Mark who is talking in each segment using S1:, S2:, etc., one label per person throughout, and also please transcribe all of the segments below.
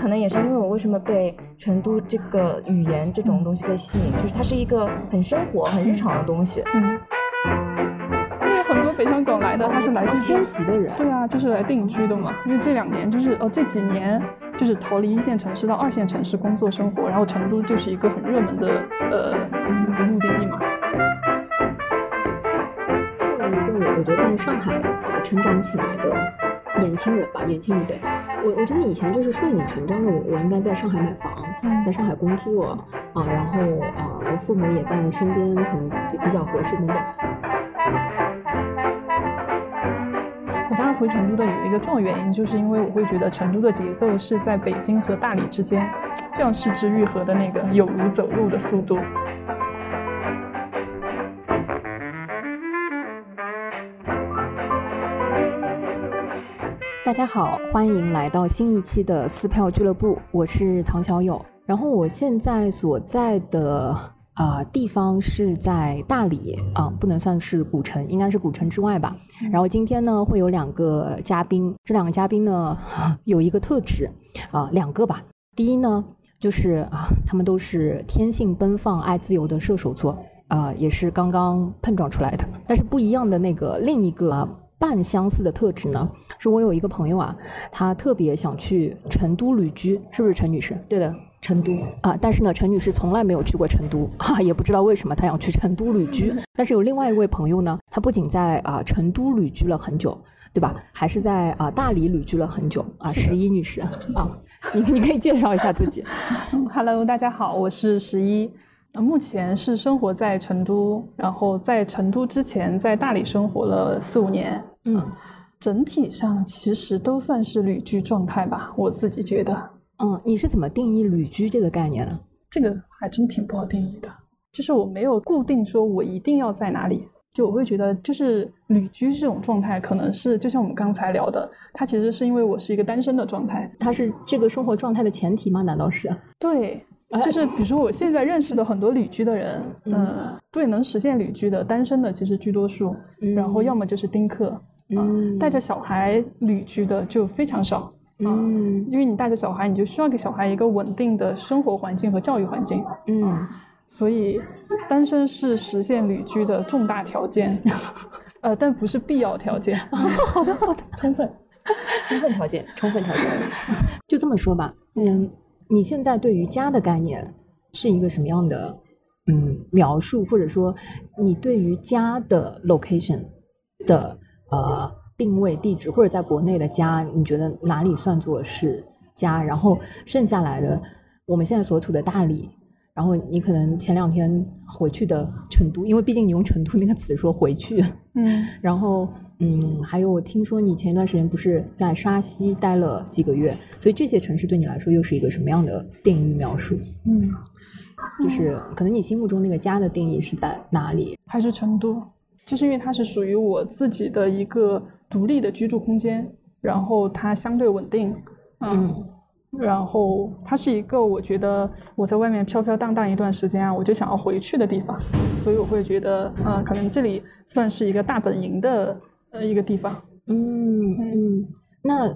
S1: 可能也是因为我为什么被成都这个语言这种东西被吸引，就是它是一个很生活、很日常的东西。
S2: 嗯。因为很多北上广来的，他是来自
S1: 迁徙的人。
S2: 对啊，就是来定居的嘛。因为这两年就是哦，这几年就是逃离一线城市到二线城市工作生活，然后成都就是一个很热门的呃目的地嘛。
S3: 作为一个我觉得在上海啊成长起来的年轻人吧，年轻一辈，我我觉得以前就是顺理成章的，我我应该在上海买房，在上海工作啊，然后啊，我父母也在身边，可能比较合适等等。
S2: 我当时回成都的有一个重要原因，就是因为我会觉得成都的节奏是在北京和大理之间，这样失之愈合的那个有如走路的速度。
S3: 大家好，欢迎来到新一期的撕票俱乐部，我是唐小友。然后我现在所在的。啊，地方是在大理啊，不能算是古城，应该是古城之外吧。然后今天呢，会有两个嘉宾，这两个嘉宾呢 有一个特质啊，两个吧。第一呢，就是啊，他们都是天性奔放、爱自由的射手座啊，也是刚刚碰撞出来的。但是不一样的那个另一个半相似的特质呢，是我有一个朋友啊，他特别想去成都旅居，是不是陈女士？
S1: 对的。成都
S3: 啊，但是呢，陈女士从来没有去过成都 啊，也不知道为什么她想去成都旅居。但是有另外一位朋友呢，他不仅在啊成都旅居了很久，对吧？还是在啊大理旅居了很久啊。十一女士啊，你 你可以介绍一下自己。
S2: Hello，大家好，我是十一，目前是生活在成都，然后在成都之前在大理生活了四五年。嗯，整体上其实都算是旅居状态吧，我自己觉得。
S3: 嗯，你是怎么定义旅居这个概念呢？
S2: 这个还真挺不好定义的。就是我没有固定说我一定要在哪里，就我会觉得，就是旅居这种状态，可能是就像我们刚才聊的，它其实是因为我是一个单身的状态，
S3: 它是这个生活状态的前提吗？难道是？
S2: 对，就是比如说我现在认识的很多旅居的人，嗯，对，能实现旅居的单身的其实居多数，然后要么就是丁克，嗯，带着小孩旅居的就非常少。嗯，因为你带着小孩，你就需要给小孩一个稳定的生活环境和教育环境。嗯，所以单身是实现旅居的重大条件，呃，但不是必要条件。
S3: 好的，好的，
S1: 充分，充分条件，充分条件。
S3: 就这么说吧，嗯，你现在对于家的概念是一个什么样的嗯描述，或者说你对于家的 location 的呃。定位地址或者在国内的家，你觉得哪里算作是家？然后剩下来的，我们现在所处的大理，然后你可能前两天回去的成都，因为毕竟你用成都那个词说回去，嗯，然后嗯，还有我听说你前一段时间不是在沙溪待了几个月，所以这些城市对你来说又是一个什么样的定义描述？嗯，就是可能你心目中那个家的定义是在哪里？
S2: 还是成都？就是因为它是属于我自己的一个。独立的居住空间，然后它相对稳定，嗯，然后它是一个我觉得我在外面飘飘荡荡一段时间啊，我就想要回去的地方，所以我会觉得，嗯，可能这里算是一个大本营的呃一个地方。
S3: 嗯嗯，那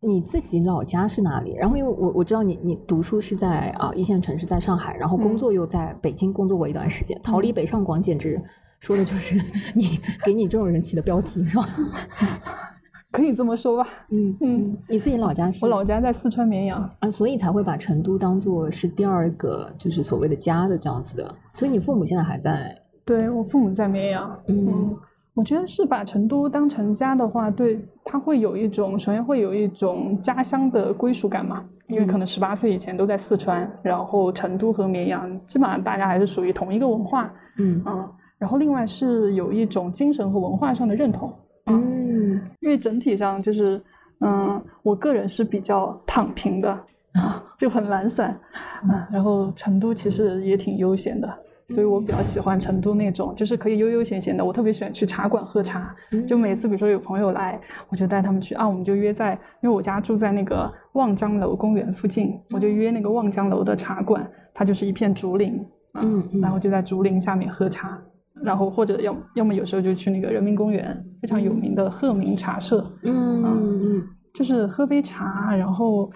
S3: 你自己老家是哪里？然后因为我我知道你你读书是在啊一线城市，在上海，然后工作又在北京工作过一段时间，逃离北上广简直。说的就是 你给你这种人起的标题是吧？
S2: 可以这么说吧。嗯
S3: 嗯，你自己老家是？
S2: 我老家在四川绵阳
S3: 啊，所以才会把成都当做是第二个就是所谓的家的这样子的。所以你父母现在还在？
S2: 对我父母在绵阳。嗯，我觉得是把成都当成家的话，对他会有一种首先会有一种家乡的归属感嘛。因为可能十八岁以前都在四川，然后成都和绵阳基本上大家还是属于同一个文化。嗯嗯。然后另外是有一种精神和文化上的认同，嗯，因为整体上就是，嗯，我个人是比较躺平的，就很懒散，嗯，然后成都其实也挺悠闲的，所以我比较喜欢成都那种，就是可以悠悠闲闲的。我特别喜欢去茶馆喝茶，就每次比如说有朋友来，我就带他们去啊，我们就约在，因为我家住在那个望江楼公园附近，我就约那个望江楼的茶馆，它就是一片竹林，嗯，然后就在竹林下面喝茶。然后或者要要么有时候就去那个人民公园非常有名的鹤鸣茶社，嗯。嗯，就是喝杯茶，然后，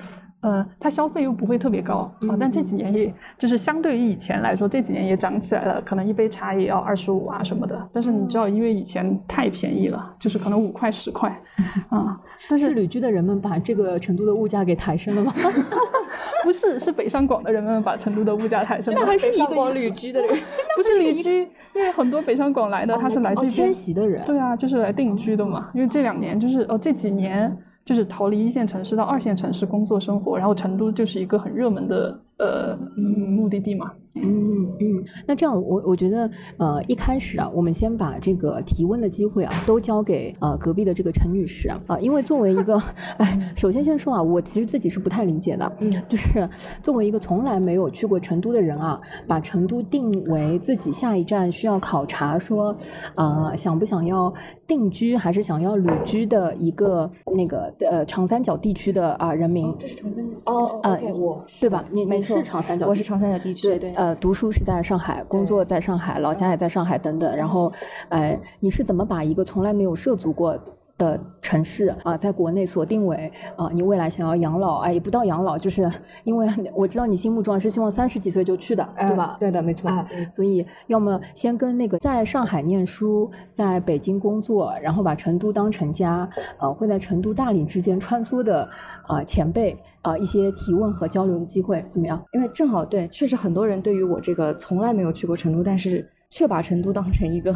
S2: 呃，它消费又不会特别高啊，但这几年也就是相对于以前来说，这几年也涨起来了，可能一杯茶也要二十五啊什么的。但是你知道，因为以前太便宜了，就是可能五块十块 啊。但
S3: 是旅居的人们把这个成都的物价给抬升了吗？
S2: 不是，是北上广的人们把成都的物价抬升了。
S1: 还是一个旅居的人，
S2: 不是旅居，因为很多北上广来的他是来这边
S3: 迁徙的人。
S2: 对啊，就是来定居的嘛。因为这两年就是哦这几年。就是逃离一线城市到二线城市工作生活，然后成都就是一个很热门的呃目的地嘛。
S3: 嗯嗯，那这样我我觉得呃一开始啊，我们先把这个提问的机会啊都交给呃隔壁的这个陈女士啊啊，因为作为一个 哎，首先先说啊，我其实自己是不太理解的，嗯，就是作为一个从来没有去过成都的人啊，把成都定为自己下一站需要考察说啊想不想要定居还是想要旅居的一个那个呃长三角地区的啊人民，
S1: 这是长三角。哦呃我
S3: 对吧？你
S1: 没
S3: 错，长三角，
S1: 我是长三角地区
S3: 对对呃。呃，读书是在上海，工作在上海，老家也在上海等等。然后，呃，你是怎么把一个从来没有涉足过的城市啊，在国内锁定为啊，你未来想要养老？哎，也不到养老，就是因为我知道你心目中是希望三十几岁就去的，对吧？
S1: 对的，没错。
S3: 所以，要么先跟那个在上海念书，在北京工作，然后把成都当成家，呃，会在成都、大理之间穿梭的啊前辈。啊，一些提问和交流的机会怎么样？
S1: 因为正好对，确实很多人对于我这个从来没有去过成都，但是却把成都当成一个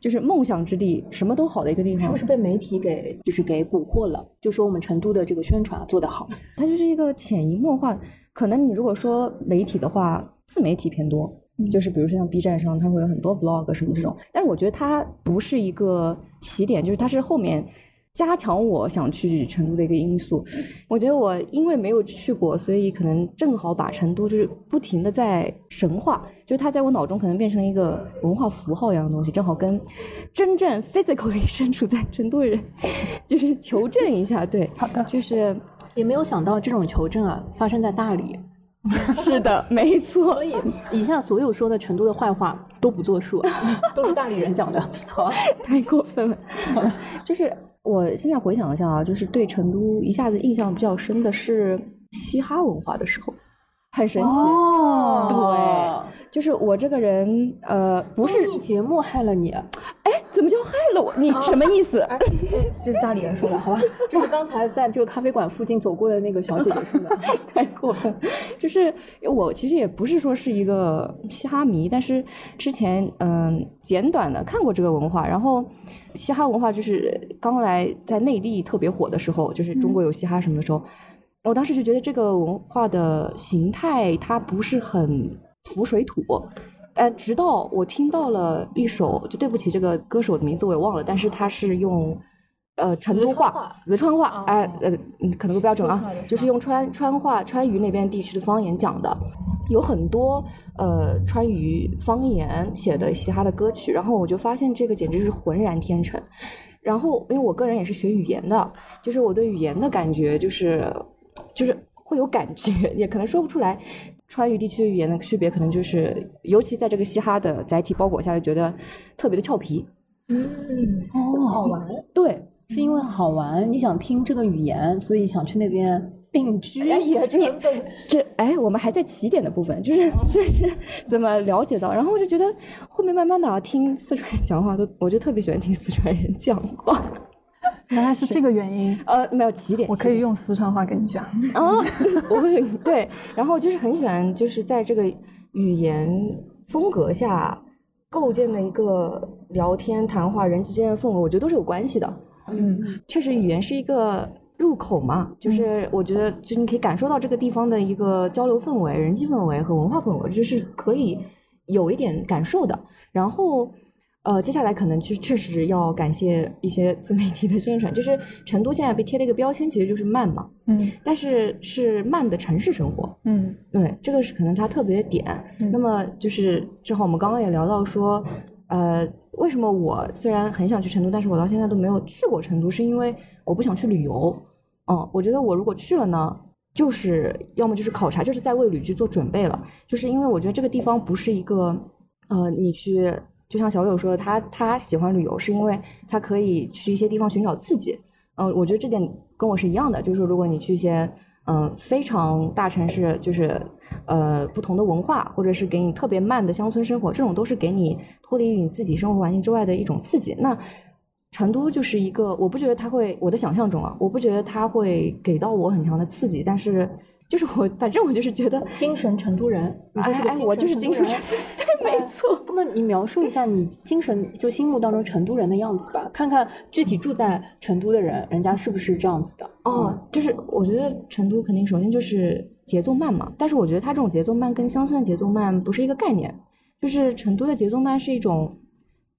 S1: 就是梦想之地，什么都好的一个地方，
S3: 是不是被媒体给就是给蛊惑了？就说我们成都的这个宣传做得好，
S1: 它就是一个潜移默化。可能你如果说媒体的话，自媒体偏多，就是比如说像 B 站上，它会有很多 vlog 什么这种，但是我觉得它不是一个起点，就是它是后面。加强我想去成都的一个因素，我觉得我因为没有去过，所以可能正好把成都就是不停的在神话，就是它在我脑中可能变成一个文化符号一样的东西，正好跟真正 physically 身处在成都的人就是求证一下，对，
S2: 好的，
S1: 就是
S3: 也没有想到这种求证啊发生在大理，
S1: 是的，没错，
S3: 所以以下所有说的成都的坏话都不作数，都是大理人讲的，好，
S1: 太过分了，就是。我现在回想一下啊，就是对成都一下子印象比较深的是嘻哈文化的时候，很神奇。
S3: 哦，
S1: 对，就是我这个人，呃，不是
S3: 节目害了你，
S1: 哎，怎么就害了我？你什么意思？
S3: 这是大理人说的，好吧？这是刚才在这个咖啡馆附近走过的那个小姐姐说的，
S1: 太过分。就是我其实也不是说是一个嘻哈迷，但是之前嗯简短的看过这个文化，然后。嘻哈文化就是刚来在内地特别火的时候，就是中国有嘻哈什么的时候，我当时就觉得这个文化的形态它不是很浮水土，呃，直到我听到了一首，就对不起这个歌手的名字我也忘了，但是他是用呃成都话、四川话，哎呃可能不标准啊，就是用川川话、川渝那边地区的方言讲的。有很多呃川渝方言写的嘻哈的歌曲，然后我就发现这个简直是浑然天成。然后因为我个人也是学语言的，就是我对语言的感觉就是就是会有感觉，也可能说不出来。川渝地区的语言的区别，可能就是尤其在这个嘻哈的载体包裹下，就觉得特别的俏皮。
S3: 嗯，哦，好玩。
S1: 对，
S3: 是因为好玩，你想听这个语言，所以想去那边。定居
S1: 也成本，这哎，我们还在起点的部分，就是 就是怎么了解到，然后我就觉得后面慢慢的听四川人讲话，都我就特别喜欢听四川人讲话，
S2: 原来是这个原因。
S1: 呃，没有起点，
S2: 我可以用四川话跟你讲。
S1: 啊，我会对，然后就是很喜欢，就是在这个语言风格下构建的一个聊天谈话人之间的氛围，我觉得都是有关系的。嗯，确实语言是一个。入口嘛，就是我觉得，就你可以感受到这个地方的一个交流氛围、人际氛围和文化氛围，就是可以有一点感受的。然后，呃，接下来可能就确实要感谢一些自媒体的宣传，就是成都现在被贴了一个标签，其实就是慢嘛，嗯，但是是慢的城市生活，嗯，对，这个是可能它特别点。那么就是正好我们刚刚也聊到说，呃，为什么我虽然很想去成都，但是我到现在都没有去过成都，是因为我不想去旅游。嗯，我觉得我如果去了呢，就是要么就是考察，就是在为旅居做准备了。就是因为我觉得这个地方不是一个，呃，你去，就像小友说的，他他喜欢旅游，是因为他可以去一些地方寻找刺激。嗯，我觉得这点跟我是一样的，就是如果你去一些嗯，非常大城市就是呃不同的文化，或者是给你特别慢的乡村生活，这种都是给你脱离于你自己生活环境之外的一种刺激。那成都就是一个，我不觉得它会，我的想象中啊，我不觉得它会给到我很强的刺激，但是。就是我，反正我就是觉得
S3: 精神成都人，
S1: 哎哎，我就是精神人，对，没错。
S3: 那么你描述一下你精神就心目当中成都人的样子吧，看看具体住在成都的人，人家是不是这样子的？
S1: 哦，就是我觉得成都肯定首先就是节奏慢嘛，但是我觉得它这种节奏慢跟乡村的节奏慢不是一个概念，就是成都的节奏慢是一种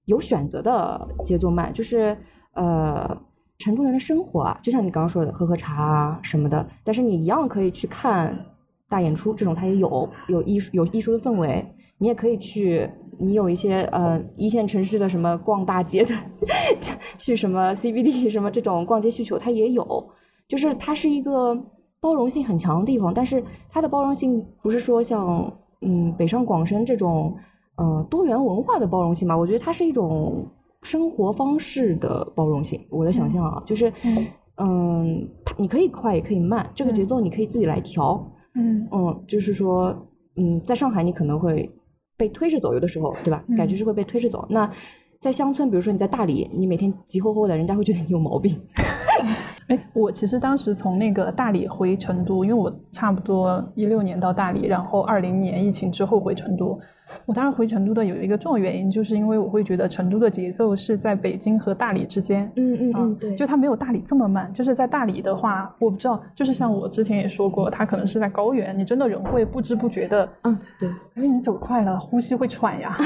S1: 有选择的节奏慢，就是呃。成都人的生活啊，就像你刚刚说的，喝喝茶啊什么的，但是你一样可以去看大演出，这种它也有有艺术有艺术的氛围。你也可以去，你有一些呃一线城市的什么逛大街的，去什么 CBD 什么这种逛街需求，它也有。就是它是一个包容性很强的地方，但是它的包容性不是说像嗯北上广深这种呃多元文化的包容性吧？我觉得它是一种。生活方式的包容性，我的想象啊，就是，嗯，你可以快也可以慢，这个节奏你可以自己来调，嗯嗯，就是说，嗯，在上海你可能会被推着走，有的时候，对吧？感觉是会被推着走。那在乡村，比如说你在大理，你每天急吼吼的，人家会觉得你有毛病。
S2: 哎，我其实当时从那个大理回成都，因为我差不多一六年到大理，然后二零年疫情之后回成都。我当时回成都的有一个重要原因，就是因为我会觉得成都的节奏是在北京和大理之间。
S1: 嗯嗯嗯，对，
S2: 就它没有大理这么慢。就是在大理的话，我不知道，就是像我之前也说过，它可能是在高原，你真的人会不知不觉的，
S1: 嗯，对，
S2: 因为你走快了，呼吸会喘呀，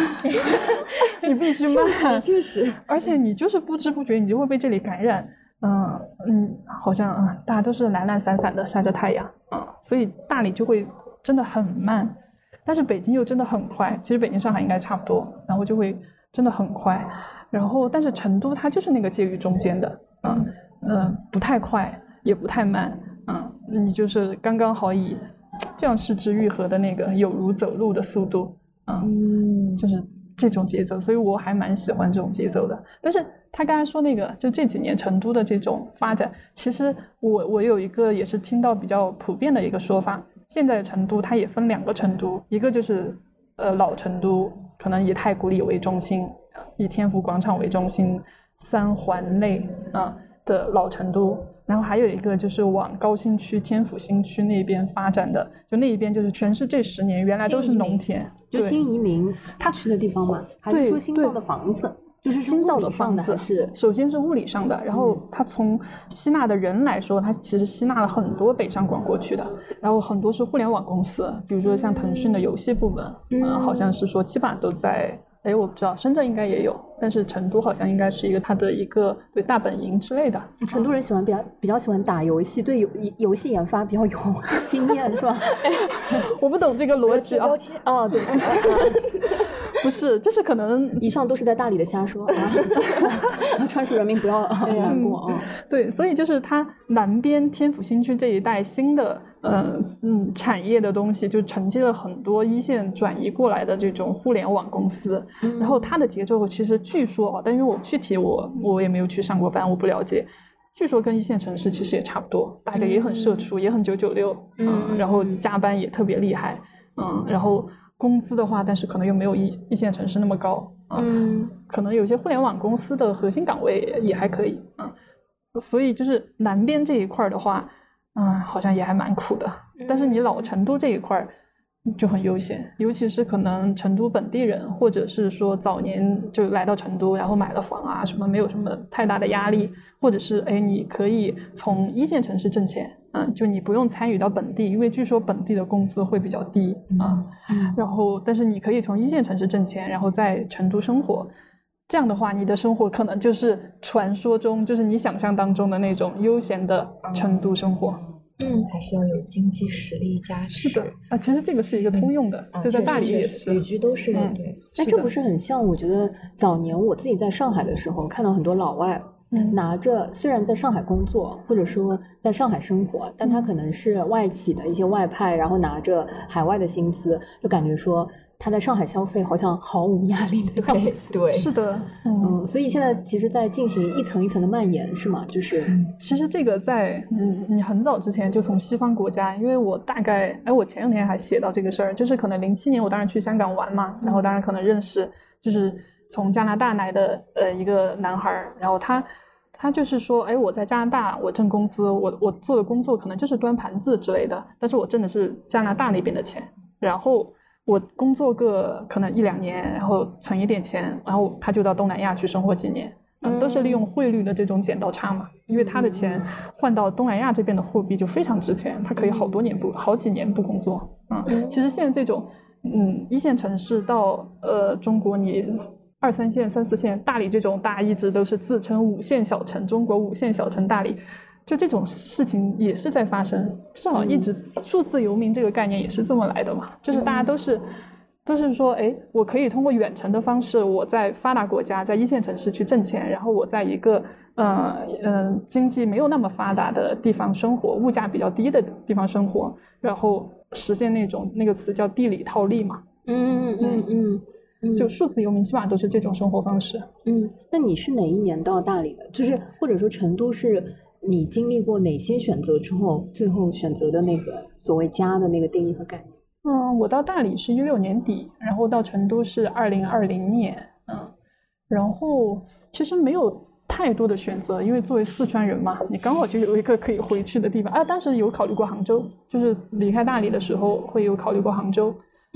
S2: 你必须慢，
S1: 确实，
S2: 而且你就是不知不觉，你就会被这里感染。嗯嗯，好像嗯，大家都是懒懒散散的晒着太阳，嗯，所以大理就会真的很慢。但是北京又真的很快，其实北京、上海应该差不多，然后就会真的很快。然后，但是成都它就是那个介于中间的，嗯嗯，不太快，也不太慢，嗯，你就是刚刚好以这样失之愈合的那个有如走路的速度，嗯，就是这种节奏，所以我还蛮喜欢这种节奏的。但是他刚才说那个，就这几年成都的这种发展，其实我我有一个也是听到比较普遍的一个说法。现在的成都，它也分两个成都，一个就是呃老成都，可能以太古里为中心，以天府广场为中心，三环内啊的老成都，然后还有一个就是往高新区、天府新区那边发展的，就那一边就是全是这十年原来都是农田，
S3: 就新移民他去的地方嘛，还是说新造的房子？
S2: 就是新造的房子，
S3: 是
S2: 首先是物理上的，然后它从吸纳的人来说，它其实吸纳了很多北上广过去的，然后很多是互联网公司，比如说像腾讯的游戏部门，嗯，好像是说基本上都在，哎，我不知道，深圳应该也有，但是成都好像应该是一个它的一个对大本营之类的。
S3: 成都人喜欢比较比较喜欢打游戏，对游游戏研发比较有 经验，是吧？
S2: 我不懂这个逻辑啊。
S3: 哦，对。
S2: 不是，就是可能
S3: 以上都是在大理的瞎说，川蜀人民不要难过啊。
S2: 对，所以就是它南边天府新区这一带新的呃嗯产业的东西，就承接了很多一线转移过来的这种互联网公司。然后它的节奏其实据说啊，但因为我具体我我也没有去上过班，我不了解。据说跟一线城市其实也差不多，大家也很社畜，也很九九六，嗯，然后加班也特别厉害，嗯，然后。工资的话，但是可能又没有一一线城市那么高嗯，可能有些互联网公司的核心岗位也还可以嗯，所以就是南边这一块的话，嗯，好像也还蛮苦的。但是你老成都这一块儿就很悠闲，尤其是可能成都本地人，或者是说早年就来到成都，然后买了房啊什么，没有什么太大的压力，或者是哎，你可以从一线城市挣钱。嗯，就你不用参与到本地，因为据说本地的工资会比较低啊。然后，但是你可以从一线城市挣钱，然后在成都生活。这样的话，你的生活可能就是传说中，就是你想象当中的那种悠闲的成都生活。
S1: 嗯，还是要有经济实力加持。
S2: 是的啊，其实这个是一个通用的，就在大理也是，
S1: 旅居都是对。
S3: 那这不是很像？我觉得早年我自己在上海的时候，看到很多老外。拿着虽然在上海工作，或者说在上海生活，但他可能是外企的一些外派，然后拿着海外的薪资，就感觉说他在上海消费好像毫无压力的样子。
S1: 对，
S2: 是的，嗯，
S3: 嗯，所以现在其实在进行一层一层的蔓延，是吗？就是，
S2: 其实这个在嗯，你很早之前就从西方国家，因为我大概哎，我前两天还写到这个事儿，就是可能零七年我当时去香港玩嘛，然后当然可能认识就是从加拿大来的呃一个男孩儿，然后他他就是说，哎，我在加拿大我挣工资，我我做的工作可能就是端盘子之类的，但是我挣的是加拿大那边的钱，然后。我工作个可能一两年，然后存一点钱，然后他就到东南亚去生活几年，嗯，都是利用汇率的这种剪刀差嘛，因为他的钱换到东南亚这边的货币就非常值钱，他可以好多年不好几年不工作，嗯，其实现在这种嗯一线城市到呃中国你二三线、三四线，大理这种大家一直都是自称五线小城，中国五线小城大理。就这种事情也是在发生，至少一直数字游民这个概念也是这么来的嘛，就是大家都是都是说，哎，我可以通过远程的方式，我在发达国家，在一线城市去挣钱，然后我在一个呃嗯经济没有那么发达的地方生活，物价比较低的地方生活，然后实现那种那个词叫地理套利嘛，
S3: 嗯嗯嗯嗯，
S2: 就数字游民基本上都是这种生活方式。
S3: 嗯，那你是哪一年到大理的？就是或者说成都是？你经历过哪些选择之后，最后选择的那个所谓家的那个定义和概念？
S2: 嗯，我到大理是一六年底，然后到成都是二零二零年，嗯，然后其实没有太多的选择，因为作为四川人嘛，你刚好就有一个可以回去的地方啊。当时有考虑过杭州，就是离开大理的时候会有考虑过杭州。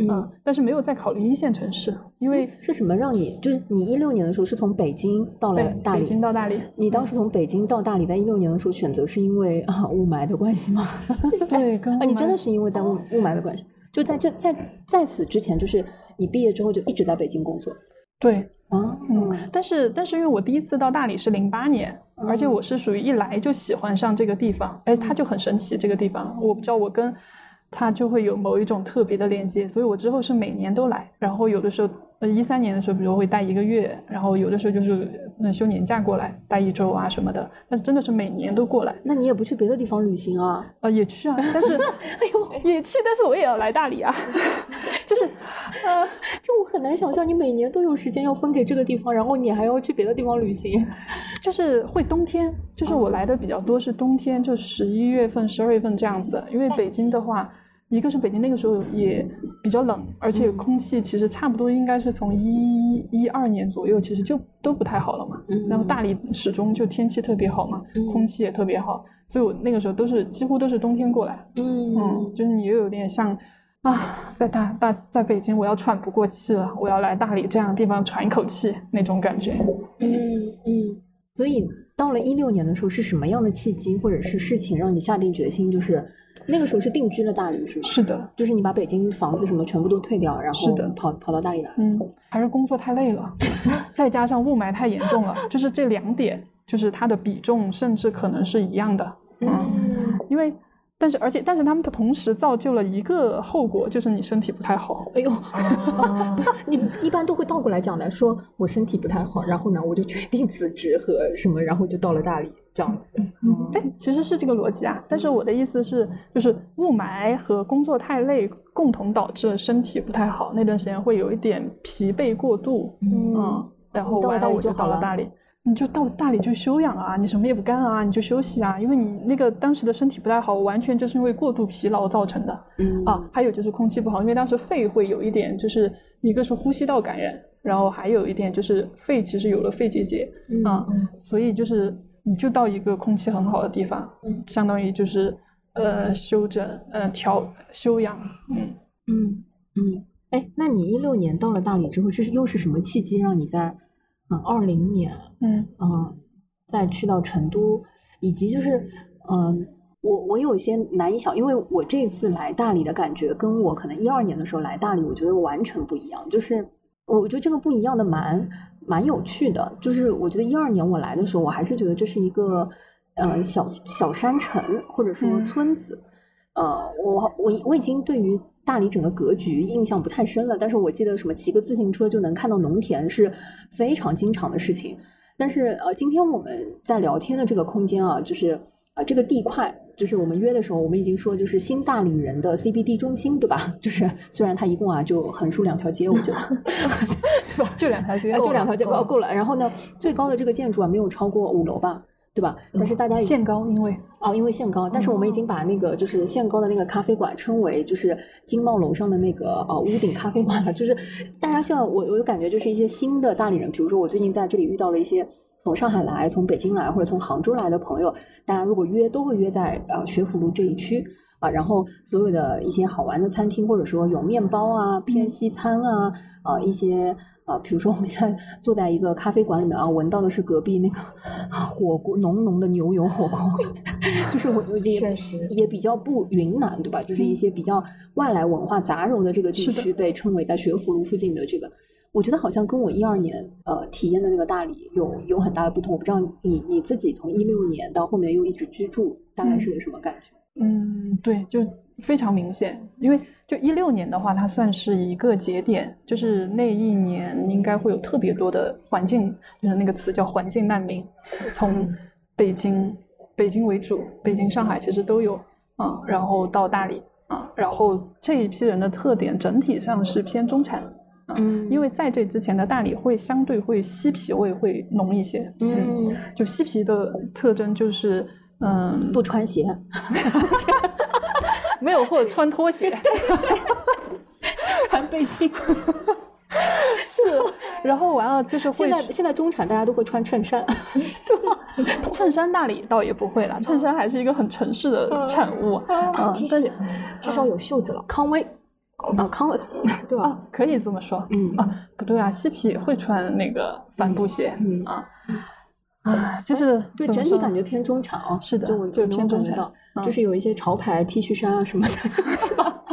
S2: 嗯，但是没有再考虑一线城市，因为
S3: 是什么让你就是你一六年的时候是从北京到了大理，
S2: 北京到大理，
S3: 你当时从北京到大理，在一六年的时候选择是因为啊雾霾的关系吗？
S2: 对，跟
S3: 啊你真的是因为在雾雾霾的关系，就在这在在此之前，就是你毕业之后就一直在北京工作。
S2: 对
S3: 啊，
S2: 嗯，但是但是因为我第一次到大理是零八年，而且我是属于一来就喜欢上这个地方，哎，它就很神奇这个地方，我不知道我跟。它就会有某一种特别的连接，所以我之后是每年都来，然后有的时候，呃，一三年的时候，比如会待一个月，然后有的时候就是那休年假过来待一周啊什么的，但是真的是每年都过来。
S3: 那你也不去别的地方旅行啊？
S2: 呃，也去啊，但是，哎呦，也去，但是我也要来大理啊，就是，呃，
S3: 就我很难想象你每年都有时间要分给这个地方，然后你还要去别的地方旅行，
S2: 就是会冬天，就是我来的比较多是冬天，就十一月份、十二月份这样子，因为北京的话。一个是北京那个时候也比较冷，而且空气其实差不多应该是从一一二年左右，其实就都不太好了嘛。然后大理始终就天气特别好嘛，空气也特别好，所以我那个时候都是几乎都是冬天过来。
S3: 嗯
S2: 嗯，就是你又有点像啊，在大大在北京我要喘不过气了，我要来大理这样的地方喘一口气那种感觉。
S3: 嗯嗯，所以到了一六年的时候是什么样的契机或者是事情让你下定决心就是？那个时候是定居了大理，是吗？
S2: 是的，
S3: 就是你把北京房子什么全部都退掉，然后是的跑跑到大理来。
S2: 嗯，还是工作太累了，再加上雾霾太严重了，就是这两点，就是它的比重甚至可能是一样的。嗯，因为。但是，而且，但是他们的同时造就了一个后果，就是你身体不太好。
S3: 哎呦，你一般都会倒过来讲来，说我身体不太好，然后呢，我就决定辞职和什么，然后就到了大理这样子。
S2: 哎，其实是这个逻辑啊。但是我的意思是，就是雾霾和工作太累共同导致身体不太好，那段时间会有一点疲惫过度。嗯，然后完了我就到了大理。你就到大理就休养啊，你什么也不干啊，你就休息啊，因为你那个当时的身体不太好，完全就是因为过度疲劳造成的。
S3: 嗯
S2: 啊，还有就是空气不好，因为当时肺会有一点，就是一个是呼吸道感染，然后还有一点就是肺其实有了肺结节啊，所以就是你就到一个空气很好的地方，相当于就是呃休整，呃调休养。
S3: 嗯嗯嗯，哎，那你一六年到了大理之后，这是又是什么契机让你在？嗯，二零年，
S2: 嗯
S3: 嗯，再去到成都，以及就是，嗯，我我有一些难以想，因为我这次来大理的感觉，跟我可能一二年的时候来大理，我觉得完全不一样。就是我我觉得这个不一样的蛮蛮有趣的。就是我觉得一二年我来的时候，我还是觉得这是一个呃小小山城或者说村子。呃，我我我已经对于。大理整个格局印象不太深了，但是我记得什么骑个自行车就能看到农田是非常经常的事情。但是呃，今天我们在聊天的这个空间啊，就是啊，这个地块就是我们约的时候，我们已经说就是新大理人的 CBD 中心，对吧？就是虽然它一共啊就横竖两条街，我觉得，对吧？
S2: 就两条街，
S3: 就两条街
S2: 够
S3: 够了。然后呢，最高的这个建筑啊没有超过五楼吧？对吧？但是大家
S2: 限高，因为
S3: 哦，因为限高，但是我们已经把那个就是限高的那个咖啡馆称为就是金茂楼上的那个呃屋顶咖啡馆了。就是大家像我，我就感觉就是一些新的大理人，比如说我最近在这里遇到了一些从上海来、从北京来或者从杭州来的朋友，大家如果约都会约在呃学府路这一区啊，然后所有的一些好玩的餐厅，或者说有面包啊、偏西餐啊啊一些。啊，比如说我们现在坐在一个咖啡馆里面啊，闻到的是隔壁那个火锅浓浓的牛油火锅味，就是我也
S1: 确实
S3: 也比较不云南，对吧？就是一些比较外来文化杂糅的这个地区，被称为在学府路附近的这个，我觉得好像跟我一二年呃体验的那个大理有有很大的不同。我不知道你你自己从一六年到后面又一直居住，大概是个什么感觉？
S2: 嗯，对，就非常明显，因为就一六年的话，它算是一个节点，就是那一年应该会有特别多的环境，就是那个词叫环境难民，从北京北京为主，北京、上海其实都有啊，然后到大理啊，然后这一批人的特点整体上是偏中产，嗯，因为在这之前的大理会相对会嬉皮味会浓一些，嗯，就嬉皮的特征就是。嗯，
S3: 不穿鞋，
S2: 没有或者穿拖鞋，
S3: 穿背心，
S2: 是，然后完了就是会。
S3: 现在现在中产大家都会穿衬衫，
S2: 衬衫那里倒也不会了，衬衫还是一个很城市的产物
S1: 啊，但是至少有袖子了。
S3: 康威啊，Converse 对吧？
S2: 可以这么说，嗯。啊，不对啊，嬉皮会穿那个帆布鞋。啊。啊，就是
S3: 对整体感觉偏中产哦，
S2: 是的，
S3: 就
S2: 就偏中产，
S3: 就是有一些潮牌 T 恤衫啊什么的，是吧？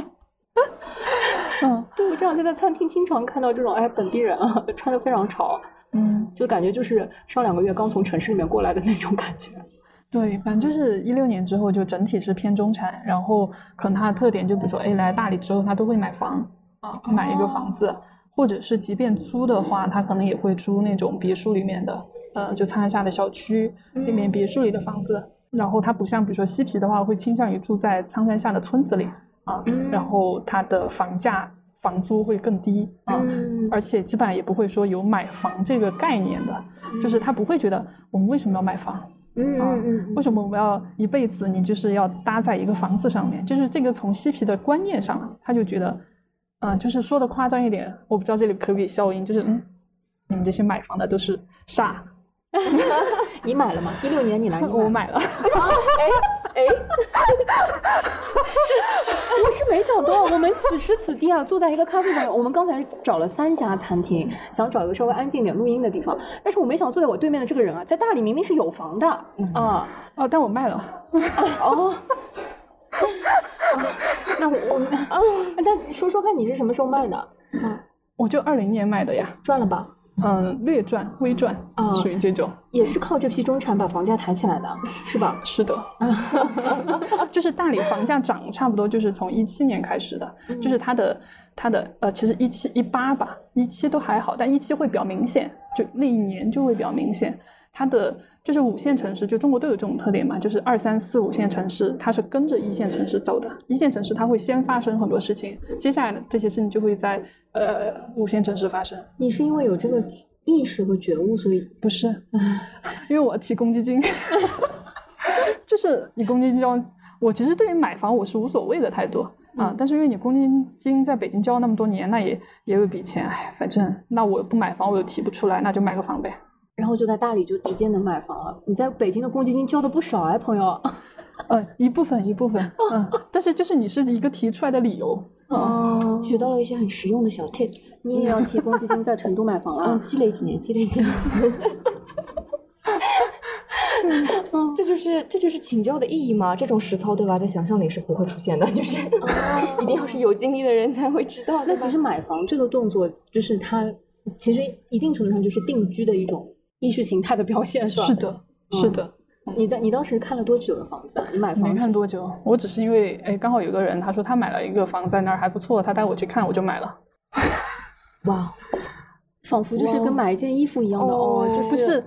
S3: 嗯，对我这两天在餐厅经常看到这种哎本地人啊穿的非常潮，嗯，就感觉就是上两个月刚从城市里面过来的那种感觉。
S2: 对，反正就是一六年之后就整体是偏中产，然后可能它的特点就比如说哎来大理之后他都会买房啊，买一个房子，或者是即便租的话，他可能也会租那种别墅里面的。呃，就苍山下的小区里面别墅里的房子，然后它不像比如说西皮的话，会倾向于住在苍山下的村子里啊，然后它的房价房租会更低啊，而且基本上也不会说有买房这个概念的，就是他不会觉得我们为什么要买房，嗯嗯嗯，为什么我们要一辈子你就是要搭在一个房子上面，就是这个从西皮的观念上，他就觉得，嗯，就是说的夸张一点，我不知道这里可不可以消音，就是嗯，你们这些买房的都是傻。
S3: 你买了吗？一六年你来，
S2: 我买了。
S3: 哎哎，我是没想到，我们此时此地啊，坐在一个咖啡馆。我们刚才找了三家餐厅，想找一个稍微安静点录音的地方。但是我没想到坐在我对面的这个人啊，在大理明明是有房的啊
S2: 哦，但我卖了。
S3: 哦，那我啊，但说说看你是什么时候卖的？
S2: 啊，我就二零年卖的呀，
S3: 赚了吧？
S2: 嗯，略赚微赚啊，属于这种，
S3: 也是靠这批中产把房价抬起来的，是吧？
S2: 是的，就是大理房价涨，差不多就是从一七年开始的，就是它的它的呃，其实一七一八吧，一七都还好，但一七会比较明显，就那一年就会比较明显，它的。就是五线城市，就中国都有这种特点嘛，就是二三四五线城市，它是跟着一线城市走的。一线城市它会先发生很多事情，接下来的这些事情就会在呃五线城市发生。
S3: 你是因为有这个意识和觉悟，所以
S2: 不是？因为我提公积金，就是你公积金交，我其实对于买房我是无所谓的态度啊，但是因为你公积金在北京交了那么多年，那也也有一笔钱，哎，反正那我不买房我又提不出来，那就买个房呗。
S3: 然后就在大理就直接能买房了。你在北京的公积金交的不少哎，朋友。
S2: 嗯，一部分一部分。嗯，但是就是你是一个提出来的理由。
S1: 哦，学到了一些很实用的小 tips。
S3: 你也要提公积金在成都买房了？
S1: 嗯，积累几年，积累几年。嗯，这就是这就是请教的意义嘛？这种实操对吧？在想象里是不会出现的，就是 一定要是有经历的人才会知道。
S3: 那其实买房这个动作，就是它其实一定程度上就是定居的一种。意识形态的表现是吧？
S2: 是的，是的。
S3: 你的你当时看了多久的房子？你买房
S2: 没看多久，我只是因为哎，刚好有个人他说他买了一个房在那儿还不错，他带我去看，我就买了。
S3: 哇，仿佛就是跟买一件衣服一样的哦，就是
S2: 不是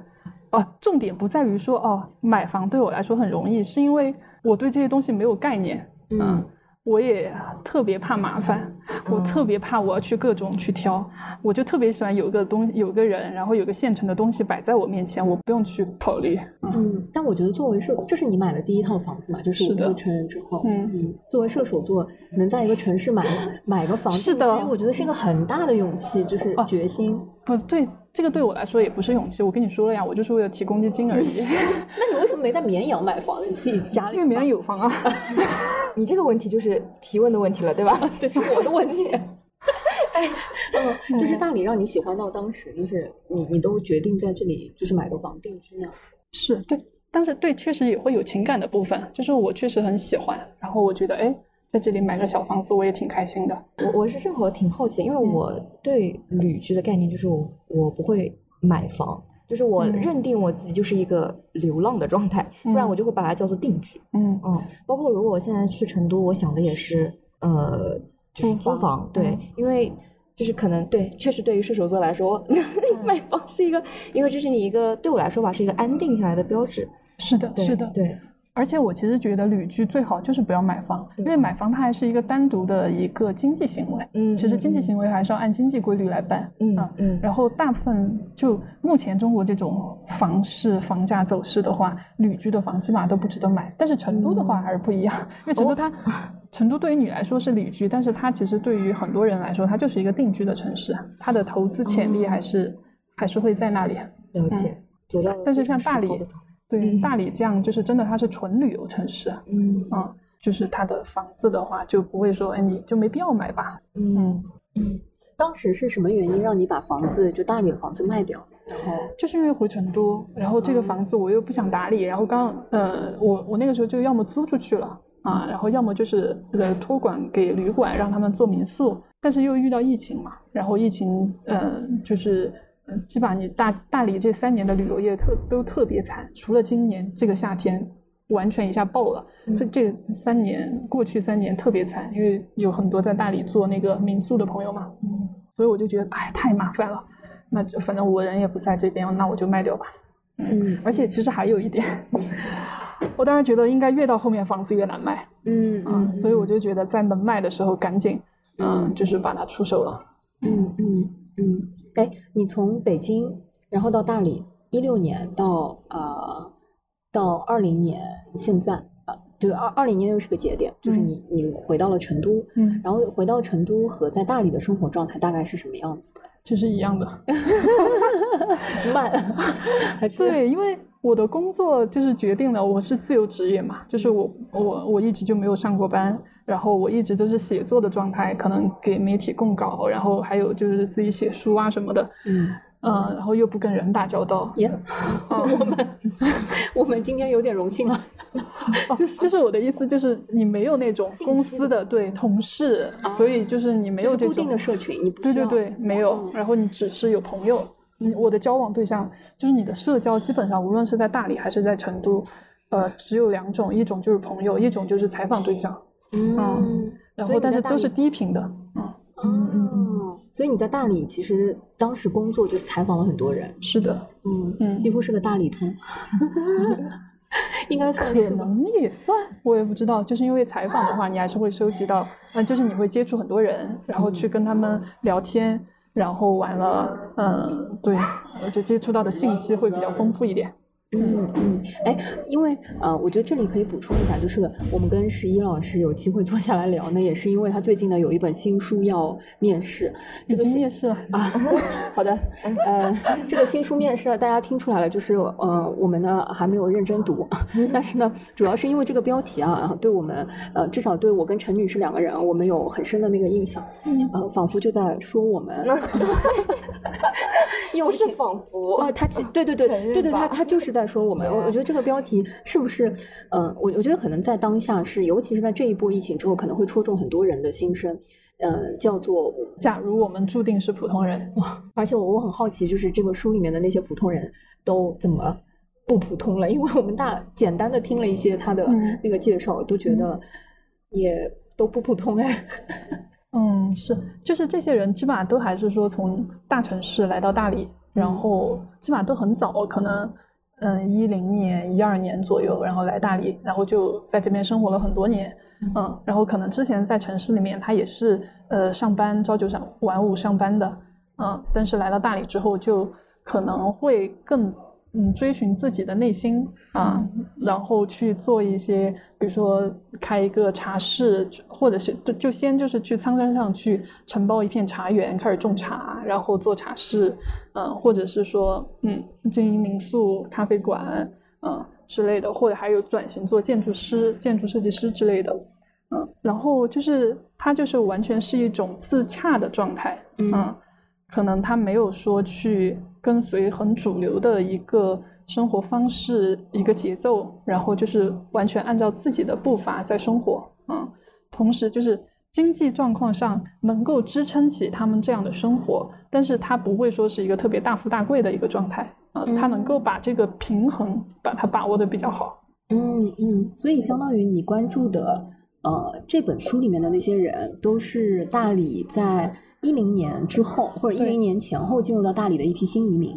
S2: 哦，重点不在于说哦，买房对我来说很容易，是因为我对这些东西没有概念，嗯。我也特别怕麻烦，我特别怕我要去各种去挑，我就特别喜欢有个东有个人，然后有个现成的东西摆在我面前，我不用去考虑。
S3: 嗯，但我觉得作为射，这是你买的第一套房子嘛？就是我们成人之后，嗯嗯，作为射手座，能在一个城市买买个房子，
S2: 是的，
S3: 我觉得是一个很大的勇气，就是决心。
S2: 不对。这个对我来说也不是勇气，我跟你说了呀，我就是为了提公积金而已。
S3: 那你为什么没在绵阳买房？你自己家里？
S2: 因为绵阳有房啊。
S1: 你这个问题就是提问的问题了，对吧？
S3: 这是我的问题。嗯，就是大理让你喜欢到当时，就是你你都决定在这里就是买个房定居那样子。
S2: 是对，但是对，确实也会有情感的部分，就是我确实很喜欢，然后我觉得哎。在这里买个小房子，我也挺开心的。
S1: 我我是正好挺好奇，因为我对旅居的概念就是我我不会买房，就是我认定我自己就是一个流浪的状态，不然我就会把它叫做定居。嗯嗯，包括如果我现在去成都，我想的也是呃，就是租房。对，因为就是可能对，确实对于射手座来说，买房是一个，因为这是你一个对我来说吧，是一个安定下来的标志。
S2: 是的，是的，
S1: 对。
S2: 而且我其实觉得旅居最好就是不要买房，因为买房它还是一个单独的一个经济行为。嗯，其实经济行为还是要按经济规律来办。嗯嗯。然后大部分就目前中国这种房市房价走势的话，旅居的房基本上都不值得买。但是成都的话还是不一样，因为成都它，成都对于你来说是旅居，但是它其实对于很多人来说，它就是一个定居的城市，它的投资潜力还是还是会在那里。
S1: 了解，走到
S2: 但是像大理。对大理这样，就是真的，它是纯旅游城市。嗯啊，就是它的房子的话，就不会说，哎，你就没必要买吧。嗯
S3: 嗯。当时是什么原因让你把房子，就大理的房子卖掉？然后
S2: 就是因为回成都，然后这个房子我又不想打理，然后刚呃，我我那个时候就要么租出去了啊，然后要么就是呃托管给旅馆，让他们做民宿，但是又遇到疫情嘛，然后疫情呃就是。基本上你大大理这三年的旅游业特都特别惨，除了今年这个夏天完全一下爆了。这这三年过去三年特别惨，因为有很多在大理做那个民宿的朋友嘛，所以我就觉得哎太麻烦了，那就反正我人也不在这边，那我就卖掉吧。嗯，而且其实还有一点，我当时觉得应该越到后面房子越难卖。嗯嗯，所以我就觉得在能卖的时候赶紧嗯就是把它出手了。
S3: 嗯嗯嗯。哎，你从北京，然后到大理，一六年到呃，到二零年，现在呃，对，二二零年又是个节点，就是你你回到了成都，嗯，然后回到成都和在大理的生活状态大概是什么样子？
S2: 就是一样的，
S3: 慢，
S2: 对，因为我的工作就是决定了我是自由职业嘛，就是我我我一直就没有上过班。然后我一直都是写作的状态，可能给媒体供稿，然后还有就是自己写书啊什么的。嗯嗯，然后又不跟人打交道。
S3: 耶，我们我们今天有点荣幸了。
S2: 就是就是我的意思，就是你没有那种公司的对同事，所以就是你没有这种
S3: 固定的社群，你
S2: 对对对没有。然后你只是有朋友，嗯，我的交往对象就是你的社交，基本上无论是在大理还是在成都，呃，只有两种，一种就是朋友，一种就是采访对象。嗯，然后但是都是低频的，嗯
S3: 嗯嗯，所以你在大理其实当时工作就是采访了很多人，
S2: 是的，
S3: 嗯嗯，几乎是个大理通，应该算
S2: 可能也算，我也不知道，就是因为采访的话，你还是会收集到，嗯，就是你会接触很多人，然后去跟他们聊天，然后完了，嗯，对，就接触到的信息会比较丰富一点。
S3: 嗯嗯，哎，因为呃，我觉得这里可以补充一下，就是我们跟十一老师有机会坐下来聊呢，也是因为他最近呢有一本新书要面试，
S2: 这个面试
S3: 啊，好的，呃，这个新书面试大家听出来了，就是呃，我们呢还没有认真读，但是呢，主要是因为这个标题啊，对我们呃，至少对我跟陈女士两个人，我们有很深的那个印象，呃，仿佛就在说我们，
S1: 又是仿佛
S3: 啊，他其对对对对对，他他就是在。在说我们，我我觉得这个标题是不是，嗯，我我觉得可能在当下是，尤其是在这一波疫情之后，可能会戳中很多人的心声，嗯，叫做“
S2: 假如我们注定是普通人”。
S3: 哇！而且我我很好奇，就是这个书里面的那些普通人都怎么不普通了？因为我们大简单的听了一些他的那个介绍，都觉得也都不普通哎。
S2: 嗯，是，就是这些人基本上都还是说从大城市来到大理，然后基本上都很早，可能。嗯一零年一二年左右，然后来大理，然后就在这边生活了很多年，嗯，然后可能之前在城市里面他也是呃上班朝九上晚五上班的，嗯，但是来到大理之后就可能会更。嗯，追寻自己的内心啊，然后去做一些，比如说开一个茶室，或者是就就先就是去苍山上去承包一片茶园，开始种茶，然后做茶室，嗯，或者是说嗯经营民宿、咖啡馆，嗯之类的，或者还有转型做建筑师、建筑设计师之类的，嗯，然后就是他就是完全是一种自洽的状态，嗯，可能他没有说去。跟随很主流的一个生活方式、一个节奏，然后就是完全按照自己的步伐在生活，嗯，同时就是经济状况上能够支撑起他们这样的生活，但是他不会说是一个特别大富大贵的一个状态，啊，他能够把这个平衡把它把握的比较好，
S3: 嗯嗯，所以相当于你关注的，呃，这本书里面的那些人都是大理在。一零年之后，或者一零年前后进入到大理的一批新移民。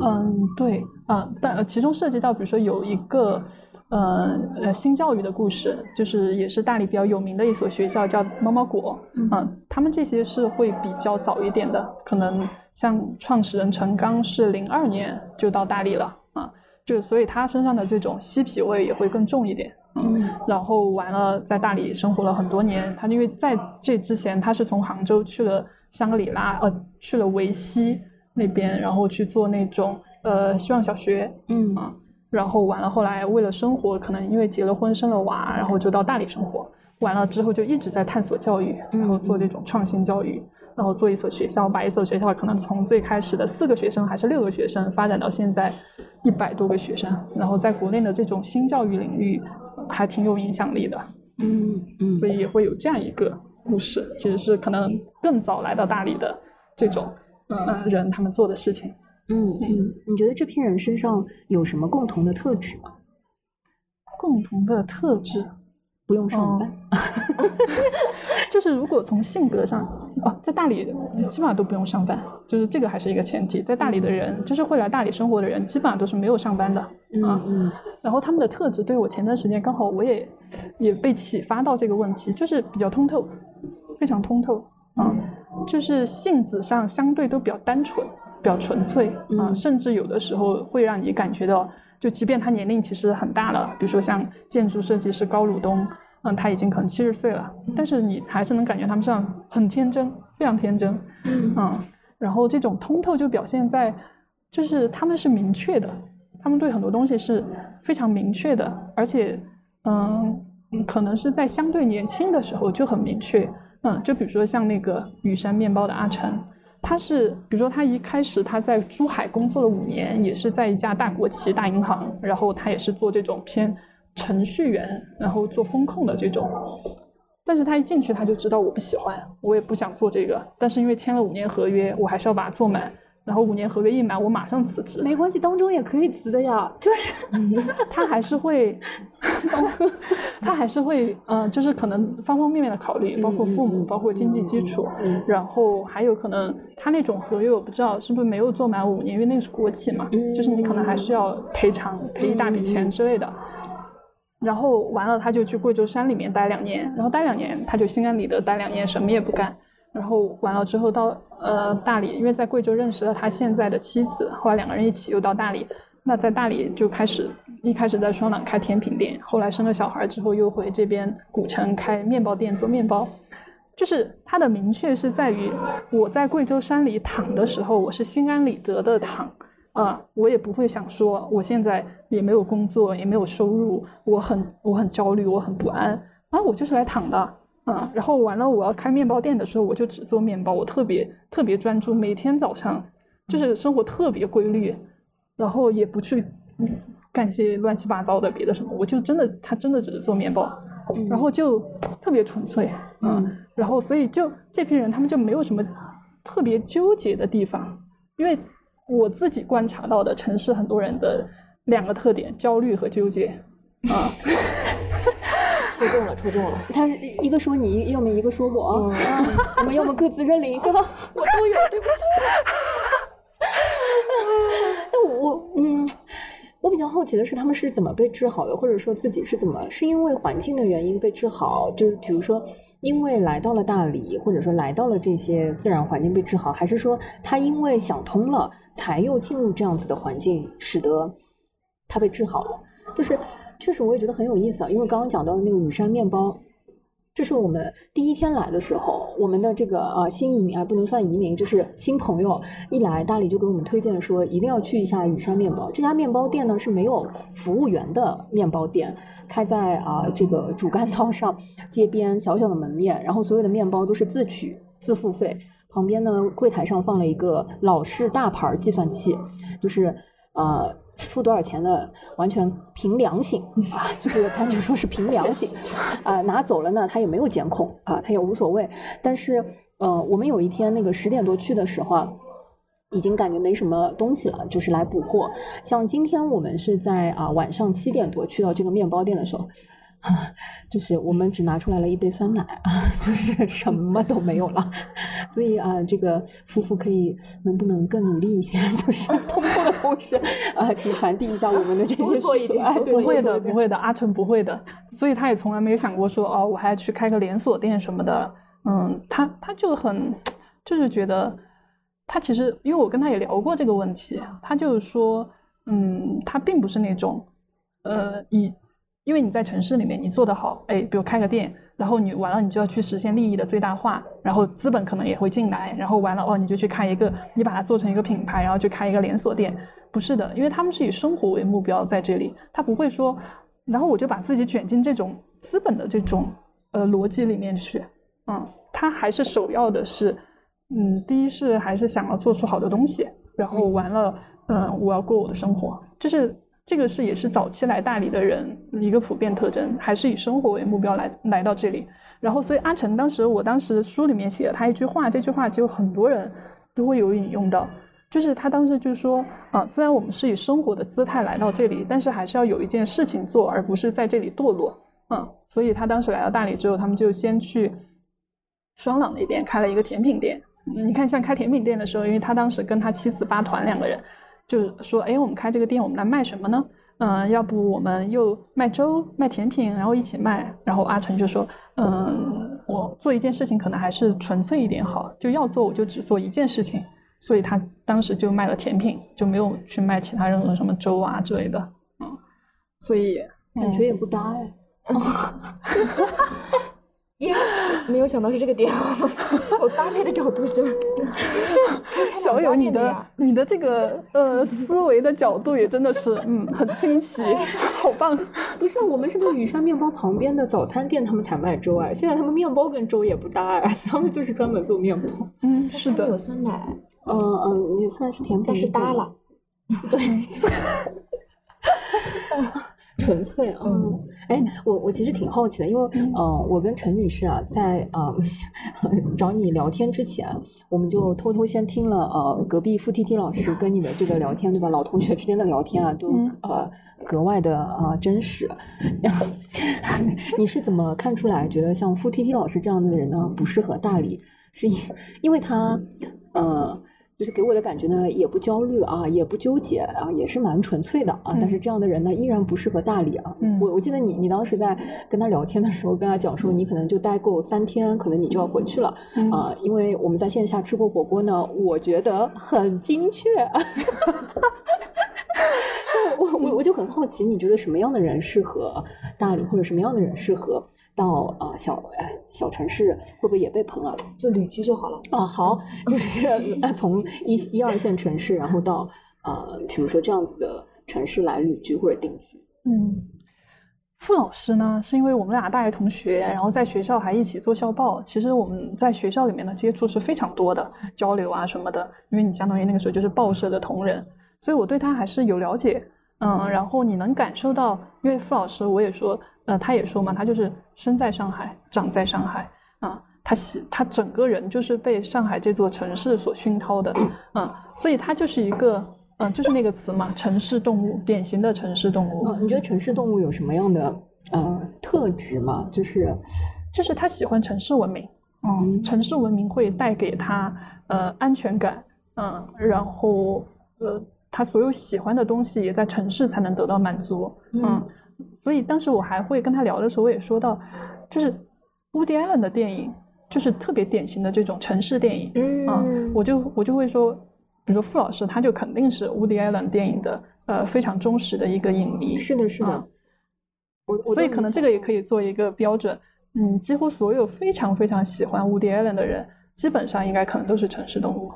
S2: 嗯，对，啊，但其中涉及到，比如说有一个，呃呃，新教育的故事，就是也是大理比较有名的一所学校，叫猫猫果。嗯，他们这些是会比较早一点的，可能像创始人陈刚是零二年就到大理了，啊，就所以他身上的这种嬉皮味也会更重一点。嗯，然后完了，在大理生活了很多年。他因为在这之前，他是从杭州去了香格里拉，呃，去了维西那边，然后去做那种呃希望小学，嗯啊，然后完了，后来为了生活，可能因为结了婚生了娃，然后就到大理生活。完了之后就一直在探索教育，然后做这种创新教育，然后做一所学校，把一所学校可能从最开始的四个学生还是六个学生，发展到现在一百多个学生，然后在国内的这种新教育领域。还挺有影响力的，嗯嗯，所以也会有这样一个故事，其实是可能更早来到大理的这种嗯人他们做的事情，
S3: 嗯嗯，你觉得这批人身上有什么共同的特质吗？
S2: 共同的特质。
S3: 不用上班，
S2: 就是如果从性格上，哦，在大理基本上都不用上班，就是这个还是一个前提。在大理的人，就是会来大理生活的人，基本上都是没有上班的，嗯嗯。然后他们的特质，对我前段时间刚好我也也被启发到这个问题，就是比较通透，非常通透啊，就是性子上相对都比较单纯，比较纯粹啊，甚至有的时候会让你感觉到。就即便他年龄其实很大了，比如说像建筑设计师高鲁东，嗯，他已经可能七十岁了，但是你还是能感觉他们上很天真，非常天真，嗯，然后这种通透就表现在，就是他们是明确的，他们对很多东西是非常明确的，而且，嗯，可能是在相对年轻的时候就很明确，嗯，就比如说像那个雨山面包的阿成。他是，比如说，他一开始他在珠海工作了五年，也是在一家大国企、大银行，然后他也是做这种偏程序员，然后做风控的这种。但是他一进去，他就知道我不喜欢，我也不想做这个。但是因为签了五年合约，我还是要把它做满。然后五年合约一满，我马上辞职。
S3: 没关系，当中也可以辞的呀。就是
S2: 他还是会，他还是会，嗯，就是可能方方面面的考虑，包括父母，包括经济基础，然后还有可能他那种合约，我不知道是不是没有做满五年，因为那个是国企嘛，就是你可能还是要赔偿，赔一大笔钱之类的。然后完了，他就去贵州山里面待两年，然后待两年，他就心安理得待两年，什么也不干。然后完了之后到呃大理，因为在贵州认识了他现在的妻子，后来两个人一起又到大理。那在大理就开始一开始在双廊开甜品店，后来生了小孩之后又回这边古城开面包店做面包。就是他的明确是在于我在贵州山里躺的时候，我是心安理得的躺，啊，我也不会想说我现在也没有工作也没有收入，我很我很焦虑我很不安啊，我就是来躺的。嗯，然后完了，我要开面包店的时候，我就只做面包，我特别特别专注，每天早上就是生活特别规律，然后也不去干些乱七八糟的别的什么，我就真的他真的只是做面包，然后就特别纯粹，嗯，然后所以就这批人他们就没有什么特别纠结的地方，因为我自己观察到的城市很多人的两个特点：焦虑和纠结，啊。
S1: 戳中了，戳中了。
S3: 他是一个说你，要么一个说我，我们要么各自认领，一个？
S1: 我都有，对不起。
S3: 那我，嗯，我较好奇的是，他们是怎么被治好的，或者说自己是怎么是因为环境的原因被治好？就比如说，因为来到了大理，或者说来到了这些自然环境被治好，还是说他因为想通了，才又进入这样子的环境，使得他被治好了？就是确实，我也觉得很有意思啊，因为刚刚讲到的那个羽山面包。这是我们第一天来的时候，我们的这个呃新移民啊，不能算移民，就是新朋友一来，大理就给我们推荐说一定要去一下羽山面包。这家面包店呢是没有服务员的面包店，开在啊这个主干道上街边小小的门面，然后所有的面包都是自取自付费。旁边呢柜台上放了一个老式大牌计算器，就是呃。付多少钱的，完全凭良心啊，就是咱就说是凭良心，啊，拿走了呢，他也没有监控啊，他也无所谓。但是，呃，我们有一天那个十点多去的时候啊，已经感觉没什么东西了，就是来补货。像今天我们是在啊晚上七点多去到这个面包店的时候。就是我们只拿出来了一杯酸奶啊，就是什么都没有了，所以啊，这个夫妇可以能不能更努力一些？就是通过的同时啊，请传递一下我们的这些需求。哎，
S2: 不会的，不会的，阿成不会的，所以他也从来没有想过说哦，我还要去开个连锁店什么的。嗯，他他就很就是觉得他其实，因为我跟他也聊过这个问题，他就是说，嗯，他并不是那种呃以。因为你在城市里面，你做得好，哎，比如开个店，然后你完了，你就要去实现利益的最大化，然后资本可能也会进来，然后完了哦，你就去开一个，你把它做成一个品牌，然后去开一个连锁店，不是的，因为他们是以生活为目标在这里，他不会说，然后我就把自己卷进这种资本的这种呃逻辑里面去，嗯，他还是首要的是，嗯，第一是还是想要做出好的东西，然后完了，嗯，我要过我的生活，就是。这个是也是早期来大理的人一个普遍特征，还是以生活为目标来来到这里。然后，所以阿成当时，我当时书里面写了他一句话，这句话就很多人都会有引用到，就是他当时就说啊，虽然我们是以生活的姿态来到这里，但是还是要有一件事情做，而不是在这里堕落。嗯，所以他当时来到大理之后，他们就先去双廊那边开了一个甜品店。你看，像开甜品店的时候，因为他当时跟他妻子八团两个人。就是说，哎，我们开这个店，我们来卖什么呢？嗯，要不我们又卖粥、卖甜品，然后一起卖。然后阿成就说，嗯，我做一件事情可能还是纯粹一点好，就要做我就只做一件事情。所以他当时就卖了甜品，就没有去卖其他任何什么粥啊之类的。嗯，所以
S3: 感觉也不搭哎。
S1: 没有想到是这个点，从搭配的角度是。
S2: 小友，你的你的这个呃思维的角度也真的是嗯很新奇，好棒！
S3: 不是，我们是在雨山面包旁边的早餐店，他们才卖粥啊。现在他们面包跟粥也不搭啊，他们就是专门做面包。
S2: 嗯，是的。
S1: 有酸奶。
S3: 嗯嗯，也算是甜品，
S1: 但是搭了。
S3: 对，就是。纯粹，嗯，哎，我我其实挺好奇的，因为，呃，我跟陈女士啊，在呃 找你聊天之前，我们就偷偷先听了呃隔壁付 T T 老师跟你的这个聊天，对吧？老同学之间的聊天啊，都呃格外的啊真实。你是怎么看出来觉得像付 T T 老师这样的人呢不适合大理？是因因为他呃。就是给我的感觉呢，也不焦虑啊，也不纠结啊，也是蛮纯粹的啊。但是这样的人呢，依然不适合大理啊。我我记得你你当时在跟他聊天的时候，跟他讲说，你可能就待够三天，可能你就要回去了啊。因为我们在线下吃过火锅呢，我觉得很精确。我我我就很好奇，你觉得什么样的人适合大理，或者什么样的人适合？到呃小哎小城市会不会也被喷了？
S1: 就旅居就好了
S3: 啊。好，就是从一一二线城市，然后到呃，比如说这样子的城市来旅居或者定居。
S2: 嗯，傅老师呢，是因为我们俩大学同学，然后在学校还一起做校报。其实我们在学校里面的接触是非常多的，交流啊什么的。因为你相当于那个时候就是报社的同仁，所以我对他还是有了解。嗯，然后你能感受到，因为傅老师我也说。呃，他也说嘛，他就是生在上海，长在上海啊，他喜他整个人就是被上海这座城市所熏陶的，嗯，所以他就是一个，嗯，就是那个词嘛，城市动物，典型的城市动物。
S3: 你觉得城市动物有什么样的呃特质吗？就是，
S2: 就是他喜欢城市文明，嗯，城市文明会带给他呃安全感，嗯，然后呃。他所有喜欢的东西也在城市才能得到满足。嗯，所以当时我还会跟他聊的时候，我也说到，就是 Woody Allen 的电影就是特别典型的这种城市电影。嗯，我就我就会说，比如说傅老师，他就肯定是 Woody Allen 电影的呃非常忠实的一个影迷。
S3: 是的，是的。
S2: 我所以可能这个也可以做一个标准。嗯，几乎所有非常非常喜欢 Woody Allen 的人，基本上应该可能都是城市动物，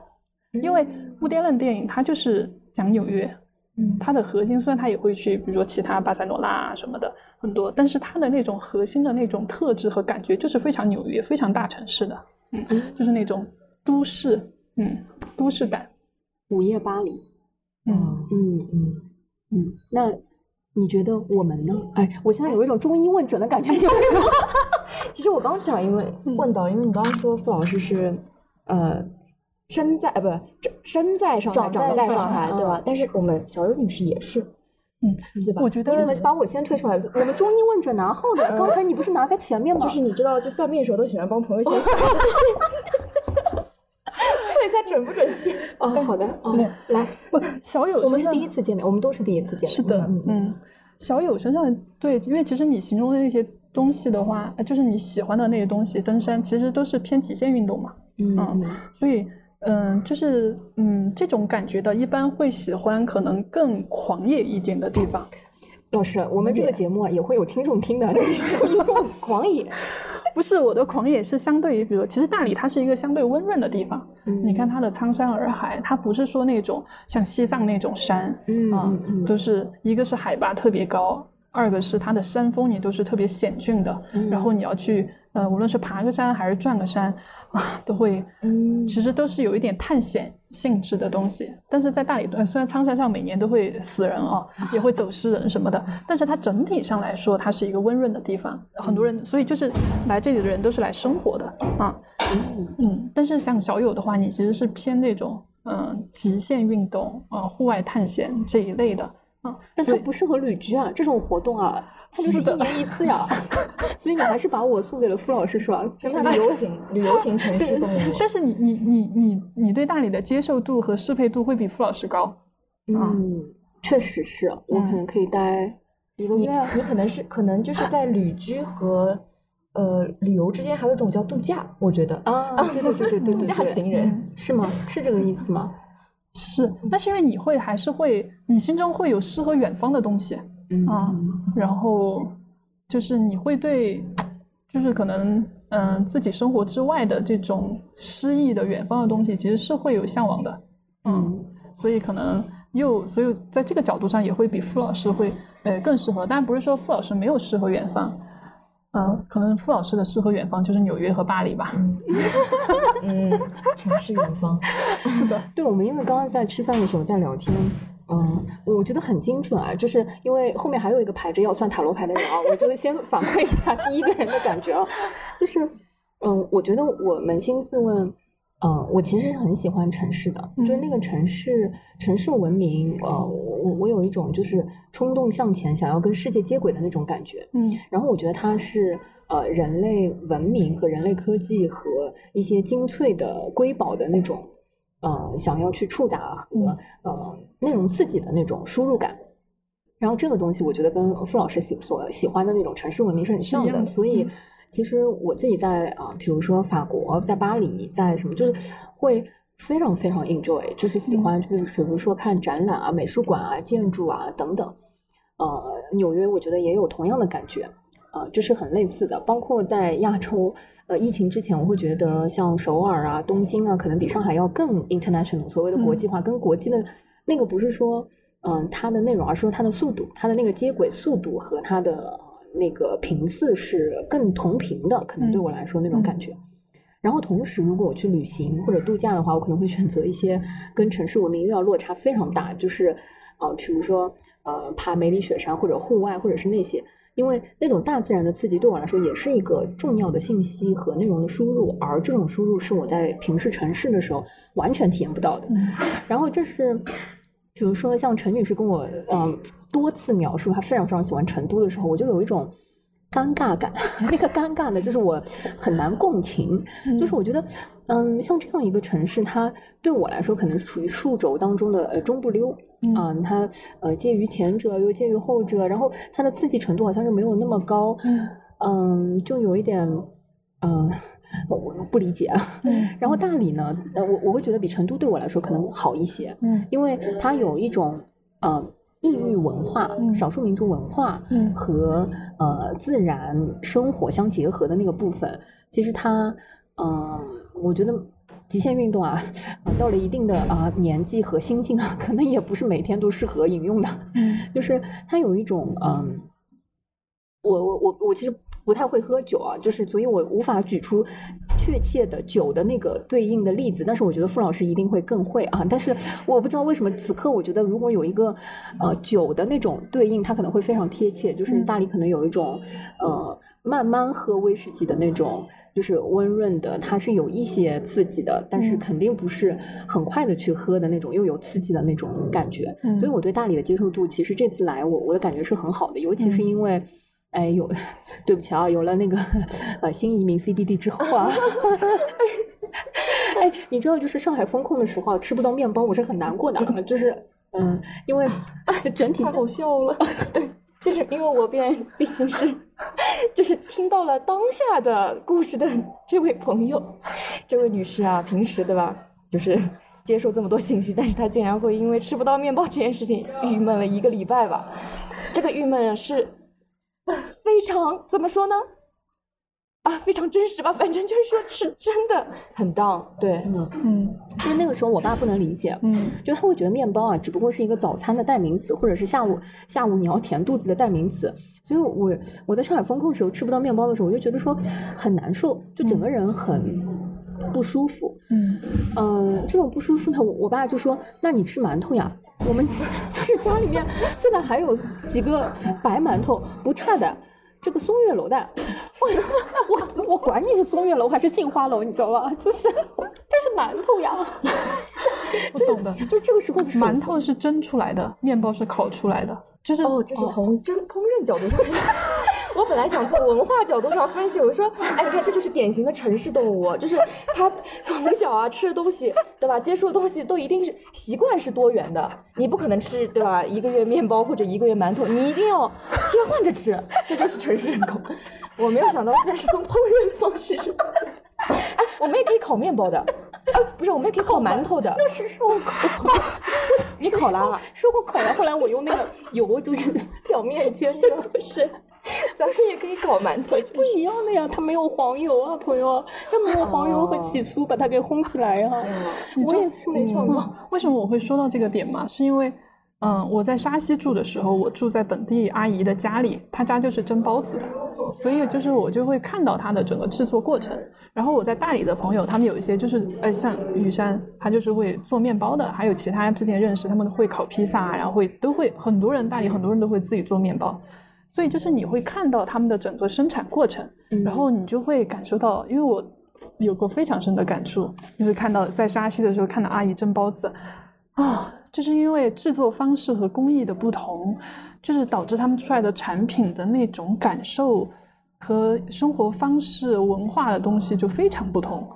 S2: 因为 Woody Allen 电影它就是讲纽约，嗯，它的核心虽然它也会去，比如说其他巴塞罗那啊什么的很多，但是它的那种核心的那种特质和感觉就是非常纽约、非常大城市的，嗯，就是那种都市，嗯，都市感，
S3: 午夜巴黎，嗯。嗯嗯嗯，那你觉得我们呢？哎，我现在有一种中医问诊的感觉。
S1: 其实我刚想，因为问到，因为你刚刚说傅老师是，呃，生在呃不身在上海，长在上海，对吧？但是我们小优女士也是，
S2: 嗯，
S1: 对吧？
S2: 我觉得
S3: 你怎么把我先推出来？我们中医问诊拿后的，刚才你不是拿在前面吗？
S1: 就是你知道，就算命时候都喜欢帮朋友先测 一下准不准确。
S3: 哦，好的，哦，来，
S2: 不，小友，
S3: 我们是第一次见面，我们都是第一次见面。
S2: 是的，嗯，小友身上对，因为其实你形容的那些。东西的话，就是你喜欢的那些东西，登山其实都是偏极限运动嘛。嗯，所以，嗯，就是嗯，这种感觉的，一般会喜欢可能更狂野一点的地方。
S3: 老师，我们这个节目啊，也会有听众听的。狂野
S2: 不是我的狂野，是相对于，比如，其实大理它是一个相对温润的地方。嗯，你看它的苍山洱海，它不是说那种像西藏那种山，嗯，就是一个是海拔特别高。二个是它的山峰也都是特别险峻的，然后你要去呃，无论是爬个山还是转个山啊，都会，嗯，其实都是有一点探险性质的东西。但是在大理，虽然苍山上每年都会死人啊，也会走失人什么的，但是它整体上来说，它是一个温润的地方。很多人，所以就是来这里的人都是来生活的啊，嗯，但是像小友的话，你其实是偏那种嗯极限运动啊，户外探险这一类的。
S3: 啊，但它不适合旅居啊，这种活动啊，它就是一年一次呀，所以你还是把我送给了傅老师是吧？
S1: 真的旅游型，旅游型城市动物。
S2: 但是你你你你你对大理的接受度和适配度会比傅老师高。
S3: 嗯，确实是我可能可以待一个月。
S1: 你可能是可能就是在旅居和呃旅游之间还有一种叫度假，我觉得
S3: 啊，对对对对对，度
S1: 假行人
S3: 是吗？是这个意思吗？
S2: 是，那是因为你会还是会，你心中会有诗和远方的东西，啊，然后就是你会对，就是可能嗯自己生活之外的这种诗意的远方的东西，其实是会有向往的，嗯，所以可能又所以在这个角度上也会比傅老师会呃更适合，但不是说傅老师没有诗和远方。嗯，可能傅老师的诗和远方就是纽约和巴黎吧。
S1: 嗯，城市远方。
S2: 是的，
S3: 对我们因为刚刚在吃饭的时候在聊天，嗯，我觉得很精准啊，就是因为后面还有一个排着要算塔罗牌的人啊，我就先反馈一下第一个人的感觉啊，就是，嗯，我觉得我扪心自问。嗯，我其实是很喜欢城市的，就是那个城市城市文明，呃，我我有一种就是冲动向前，想要跟世界接轨的那种感觉。嗯，然后我觉得它是呃人类文明和人类科技和一些精粹的瑰宝的那种呃想要去触达和呃内容自己的那种输入感。然后这个东西，我觉得跟傅老师喜所喜欢的那种城市文明是很像的，所以。其实我自己在啊，比如说法国，在巴黎，在什么，就是会非常非常 enjoy，就是喜欢，就是比如说看展览啊、美术馆啊、建筑啊等等。呃，纽约我觉得也有同样的感觉，呃，这是很类似的。包括在亚洲，呃，疫情之前，我会觉得像首尔啊、东京啊，可能比上海要更 international，所谓的国际化，跟国际的那个不是说嗯它的内容，而是说它的速度，它的那个接轨速度和它的。那个频次是更同频的，可能对我来说那种感觉。然后同时，如果我去旅行或者度假的话，我可能会选择一些跟城市文明又要落差非常大，就是呃，比如说呃，爬梅里雪山或者户外，或者是那些，因为那种大自然的刺激对我来说也是一个重要的信息和内容的输入，而这种输入是我在平视城市的时候完全体验不到的。然后这是，比如说像陈女士跟我嗯。多次描述她非常非常喜欢成都的时候，我就有一种尴尬感，那个尴尬呢，就是我很难共情，就是我觉得，嗯，像这样一个城市，它对我来说可能属于数轴当中的呃中不溜，嗯，它呃介于前者又介于后者，然后它的刺激程度好像是没有那么高，嗯，就有一点，嗯，我不理解啊。然后大理呢，呃，我我会觉得比成都对我来说可能好一些，嗯，因为它有一种，呃。异域文化、少数民族文化和呃自然生活相结合的那个部分，其实它，嗯，我觉得极限运动啊，到了一定的啊年纪和心境啊，可能也不是每天都适合饮用的，就是它有一种嗯，我我我我其实。不太会喝酒啊，就是所以我无法举出确切的酒的那个对应的例子，但是我觉得傅老师一定会更会啊。但是我不知道为什么此刻我觉得如果有一个呃酒的那种对应，它可能会非常贴切。就是大理可能有一种呃慢慢喝威士忌的那种，就是温润的，它是有一些刺激的，但是肯定不是很快的去喝的那种又有刺激的那种感觉。所以我对大理的接受度其实这次来我我的感觉是很好的，尤其是因为。哎，有，对不起啊，有了那个呃新移民 CBD 之后啊，哎，你知道就是上海封控的时候吃不到面包，我是很难过的，就是嗯，因为 整体
S1: 太好笑了，对，就是因为我变毕竟是就是听到了当下的故事的这位朋友，这位女士啊，平时对吧，就是接受这么多信息，但是她竟然会因为吃不到面包这件事情郁闷了一个礼拜吧，这个郁闷是。非常怎么说呢？啊，非常真实吧，反正就是说是 真的很 down，对，
S3: 嗯。嗯，因为那个时候我爸不能理解，嗯，就他会觉得面包啊，只不过是一个早餐的代名词，或者是下午下午你要填肚子的代名词，所以我我在上海封控的时候吃不到面包的时候，我就觉得说很难受，就整个人很不舒服，嗯。嗯，这种不舒服呢，我我爸就说，那你吃馒头呀。我们就是家里面现在还有几个白馒头不差的，这个松月楼的，我我我管你是松月楼还是杏花楼，你知道吧？就是但是馒头呀，
S2: 不懂的，
S3: 就这个时候
S2: 馒头是蒸出来的，面包是烤出来的，就是
S1: 哦，这是从蒸烹饪角度上。我本来想从文化角度上分析，我说，哎，你看，这就是典型的城市动物，就是他从小啊吃的东西，对吧？接触的东西都一定是习惯是多元的，你不可能吃，对吧？一个月面包或者一个月馒头，你一定要切换着吃，这就是城市人口。我没有想到竟然是从烹饪方式上，哎，我们也可以烤面包的，啊，不是，我们也可以烤馒头的，
S3: 那是烧烤，
S1: 你烤了？
S3: 是我烤了，后来我用那个油就是 表面煎的，
S1: 不是。咱们也可以搞馒头，
S3: 不一样的呀，它没有黄油啊，朋友，它没有黄油和起酥把它给烘起来呀。我也是没想到，
S2: 为什么我会说到这个点嘛？是因为，嗯，我在沙溪住的时候，我住在本地阿姨的家里，她家就是蒸包子的，所以就是我就会看到它的整个制作过程。然后我在大理的朋友，他们有一些就是，呃，像雨山，他就是会做面包的，还有其他之前认识，他们会烤披萨，然后会都会很多人大理很多人都会自己做面包。所以就是你会看到他们的整个生产过程，然后你就会感受到，因为我有过非常深的感触，就是看到在沙溪的时候看到阿姨蒸包子，啊，就是因为制作方式和工艺的不同，就是导致他们出来的产品的那种感受和生活方式、文化的东西就非常不同。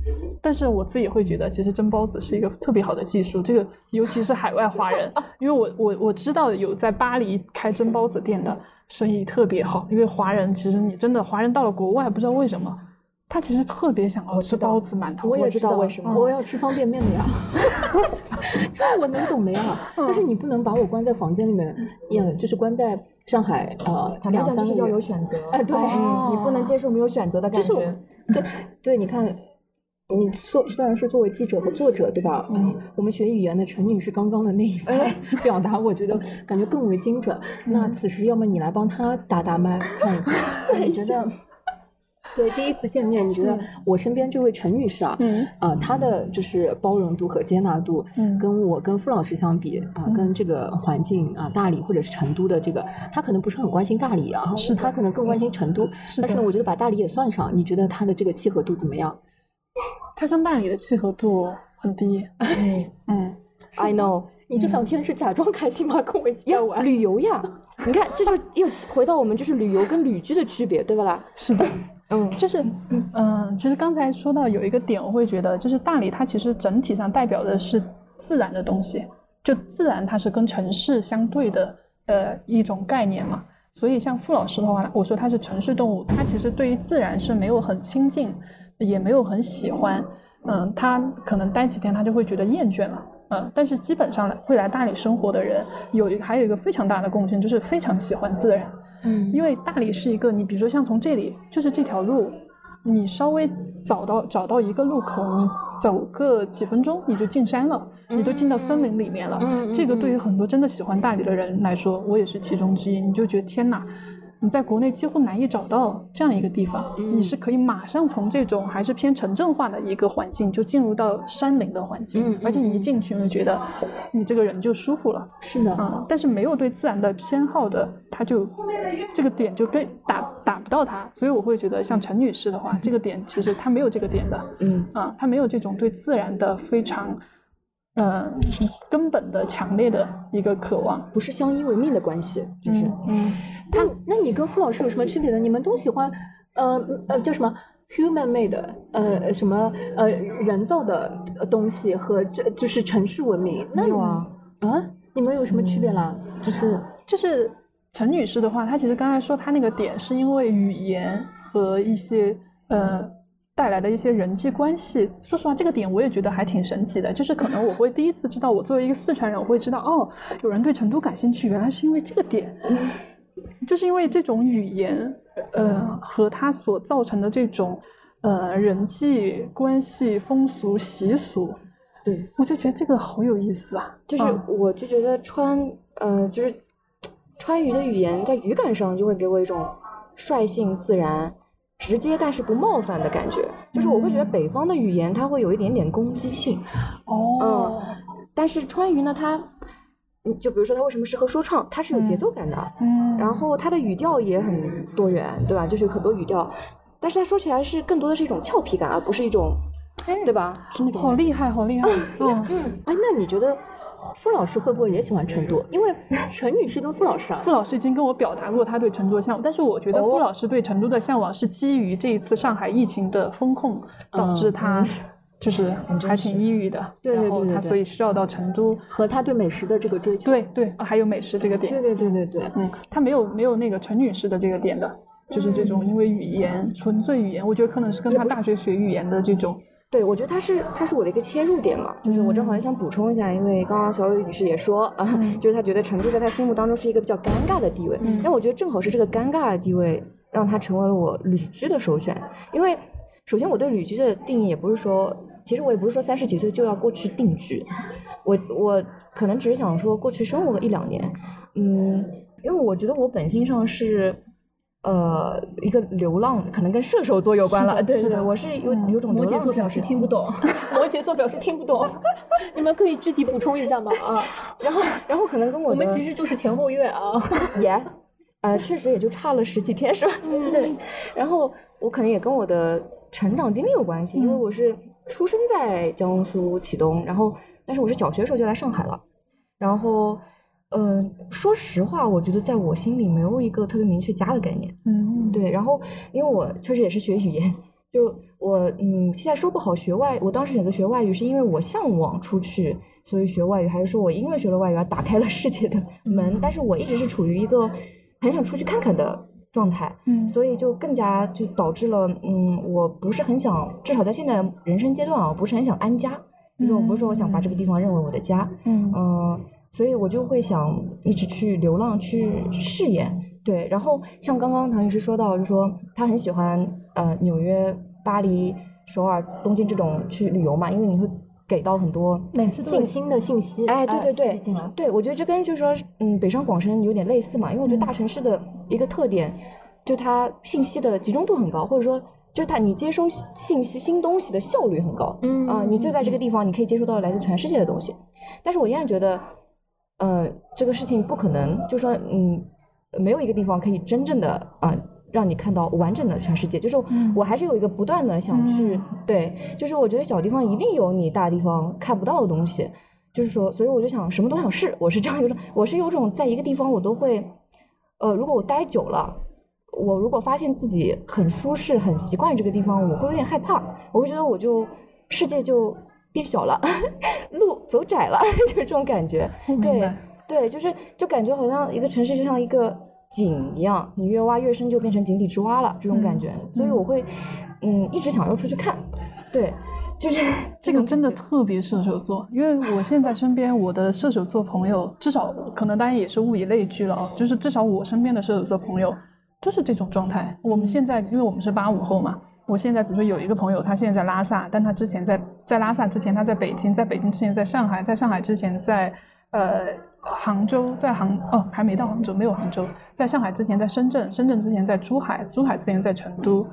S2: 啊，但是我自己会觉得，其实蒸包子是一个特别好的技术。这个尤其是海外华人，因为我我我知道有在巴黎开蒸包子店的生意特别好。因为华人其实你真的华人到了国外，不知道为什么，他其实特别想要吃包子、馒头。
S1: 我也知道为什么，
S3: 我要吃方便面的呀。这我能懂的呀。但是你不能把我关在房间里面，也就是关在上海呃两三个月。
S1: 要有选择。
S3: 哎，对，
S1: 你不能接受没有选择的感觉。
S3: 对对，你看。你做虽然是作为记者和作者，对吧？嗯，我们学语言的陈女士刚刚的那一番 表达，我觉得感觉更为精准。那此时，要么你来帮她打打麦，看一看，你觉得？对，第一次见面，你觉得我身边这位陈女士啊，嗯，啊，她的就是包容度和接纳度，嗯，跟我跟傅老师相比啊，跟这个环境啊，大理或者是成都的这个，她可能不是很关心大理啊，
S2: 是
S3: 她可能更关心成都，但是我觉得把大理也算上，你觉得她的这个契合度怎么样？
S2: 它跟大理的契合度很低。
S1: 嗯嗯，I know，
S3: 你这两天是假装开心吗？跟我一起
S1: 要
S3: 玩
S1: 旅游呀？你看，这就又回到我们就是旅游跟旅居的区别，对不啦？
S2: 是的，
S1: 嗯，
S2: 就是嗯、其实刚才说到有一个点，我会觉得就是大理它其实整体上代表的是自然的东西，就自然它是跟城市相对的呃一种概念嘛。所以像傅老师的话，我说他是城市动物，他其实对于自然是没有很亲近，也没有很喜欢。嗯，他可能待几天他就会觉得厌倦了。嗯，但是基本上来会来大理生活的人，有一个还有一个非常大的共性，就是非常喜欢自然。
S3: 嗯
S2: 因为大理是一个，你比如说像从这里，就是这条路，你稍微找到找到一个路口，你走个几分钟你就进山了，你都进到森林里面了。
S3: 嗯嗯
S2: 这个对于很多真的喜欢大理的人来说，我也是其中之一。你就觉得天哪！你在国内几乎难以找到这样一个地方，
S3: 嗯
S2: 你是可以马上从这种还是偏城镇化的一个环境，就进入到山林的环境，而且你一进去，你就觉得你这个人就舒服了。
S3: 是的，
S2: 嗯，但是没有对自然的偏好的，他就这个点就对打打不到他，所以我会觉得像陈女士的话，这个点其实她没有这个点的，
S1: 嗯。
S2: 啊，她没有这种对自然的非常，呃，根本的强烈的一个渴望，
S1: 不是相依为命的关系，就是
S2: 嗯嗯
S3: 那那你跟傅老师有什么区别呢？你们都喜欢，呃呃叫什么 human made，呃什么呃人造的呃东西和这就是城市文明。那
S1: 没有啊，
S3: 啊，你们有什么区别啦？就是
S2: 就是陈女士的话，她其实刚才说她那个点是因为语言和一些呃带来的一些人际关系。说实话，这个点我也觉得还挺神奇的。就是可能我会第一次知道，我作为一个四川人，我会知道哦，有人对成都感兴趣，原来是因为这个点，就是因为这种语言呃和它所造成的这种呃人际关系、风俗习俗。
S1: 对，
S2: 我就觉得这个好有意思啊！
S1: 就是
S2: 嗯
S1: 我就觉得川呃就是川渝的语言在语感上就会给我一种率性自然。直接但是不冒犯的感觉，就是我会觉得北方的语言它会有一点点攻击性，
S2: 哦，
S1: 但是川渝呢，它，嗯就比如说它为什么适合说唱，它是有节奏感的，
S2: 嗯，
S1: 然后它的语调也很多元，对吧？就是有很多语调，但是它说起来是更多的是一种俏皮感，而不是一种，对吧？是那种
S2: 好厉害，好厉害！嗯，
S3: 哎，那你觉得傅老师会不会也喜欢成都？因为 陈女士跟傅老师啊
S2: 傅，老师已经跟我表达过他对成都的向往，但是我觉得
S1: 哦
S2: 傅老师对成都的向往是基于这一次上海疫情的风控导致他 就是还挺抑郁的，
S3: 对对对
S2: 他所以需要到成都。
S3: 和他对美食的这个追求，
S2: 对对，还有美食这个点，
S3: 对对对对对，
S2: 嗯，他没有没有那个陈女士的这个点的，就是这种因为语言纯粹语言，我觉得可能是跟他大学学语言的这种，
S1: 对，我觉得它是它是我的一个切入点嘛，就是我正好也想补充一下，因为刚刚小雨女士也说就是她觉得成都在她心目当中是一个比较尴尬的地位，
S2: 嗯
S1: 但我觉得正好是这个尴尬的地位，让她成为了我旅居的首选。因为首先我对旅居的定义也不是说，其实我也不是说三十几岁就要过去定居，我我可能只是想说过去生活个一两年，嗯，因为我觉得我本性上是。呃，一个流浪可能跟射手座有关了，对对，我是有
S2: 嗯
S1: 有种
S3: 摩羯座表示听不懂，摩羯座表示听不懂，你们可以具体补充一下吗？啊，
S1: 然后，然后可能跟我
S3: 我们其实就是前后月啊。
S1: 也，呃，确实也就差了十几天，是吧？
S3: 嗯
S1: 对。然后我可能也跟我的成长经历有关系，因为
S2: 嗯
S1: 我是出生在江苏启东，然后但是我是小学时候就来上海了，然后，嗯、说实话，我觉得在我心里没有一个特别明确家的概念。
S2: 嗯，
S1: 对，然后因为我确实也是学语言，就我嗯，现在说不好学外，我当时选择学外语是因为我向往出去，所以学外语，还是说我因为学了外语而打开了世界的门？但是我一直是处于一个很想出去看看的状态，
S2: 嗯，
S1: 所以就更加就导致了嗯，我不是很想，至少在现在的人生阶段啊，我不是很想安家，就是我不是说我想把这个地方认为我的家，
S2: 嗯
S1: 嗯，所以我就会想一直去流浪去试验，对。然后像刚刚唐女士说到，就说她很喜欢呃纽约、巴黎、首尔、东京这种去旅游嘛，因为你会给到很多
S3: 每次都有新的信息，
S1: 哎，对对对对，我觉得这跟就是说，嗯，北上广深有点类似嘛，因为我觉得大城市的一个特点，就它信息的集中度很高，或者说就是它你接收信息新东西的效率很高，
S3: 嗯
S1: 啊、你就在这个地方，你可以接收到来自全世界的东西，但是我依然觉得，呃，这个事情不可能，就说嗯，没有一个地方可以真正的啊、让你看到完整的全世界，就是我还是有一个不断的想去，
S2: 嗯。
S1: 对，就是我觉得小地方一定有你大地方看不到的东西，就是说，所以我就想什么都想试，我是这样一种，我是有种在一个地方我都会，呃，如果我待久了，我如果发现自己很舒适、很习惯这个地方，我会有点害怕，我会觉得我就世界就变小了，路走窄了，就是这种感觉。对对，就是就感觉好像一个城市就像一个井一样，你越挖越深，就变成井底之蛙了，这种感觉。所以我会嗯一直想要出去看，对。就是
S2: 这个真的特别射手座，因为我现在身边我的射手座朋友，至少可能当然也是物以类聚了啊，就是至少我身边的射手座朋友就是这种状态。我们现在因为我们是八五后嘛，我现在比如说有一个朋友，他现在在拉萨，但他之前在在拉萨之前他在北京，在北京之前在上海，在上海之前在呃杭州，在杭哦还没到杭州，没有杭州，在上海之前在深圳，深圳之前在珠海，珠海之前在成都。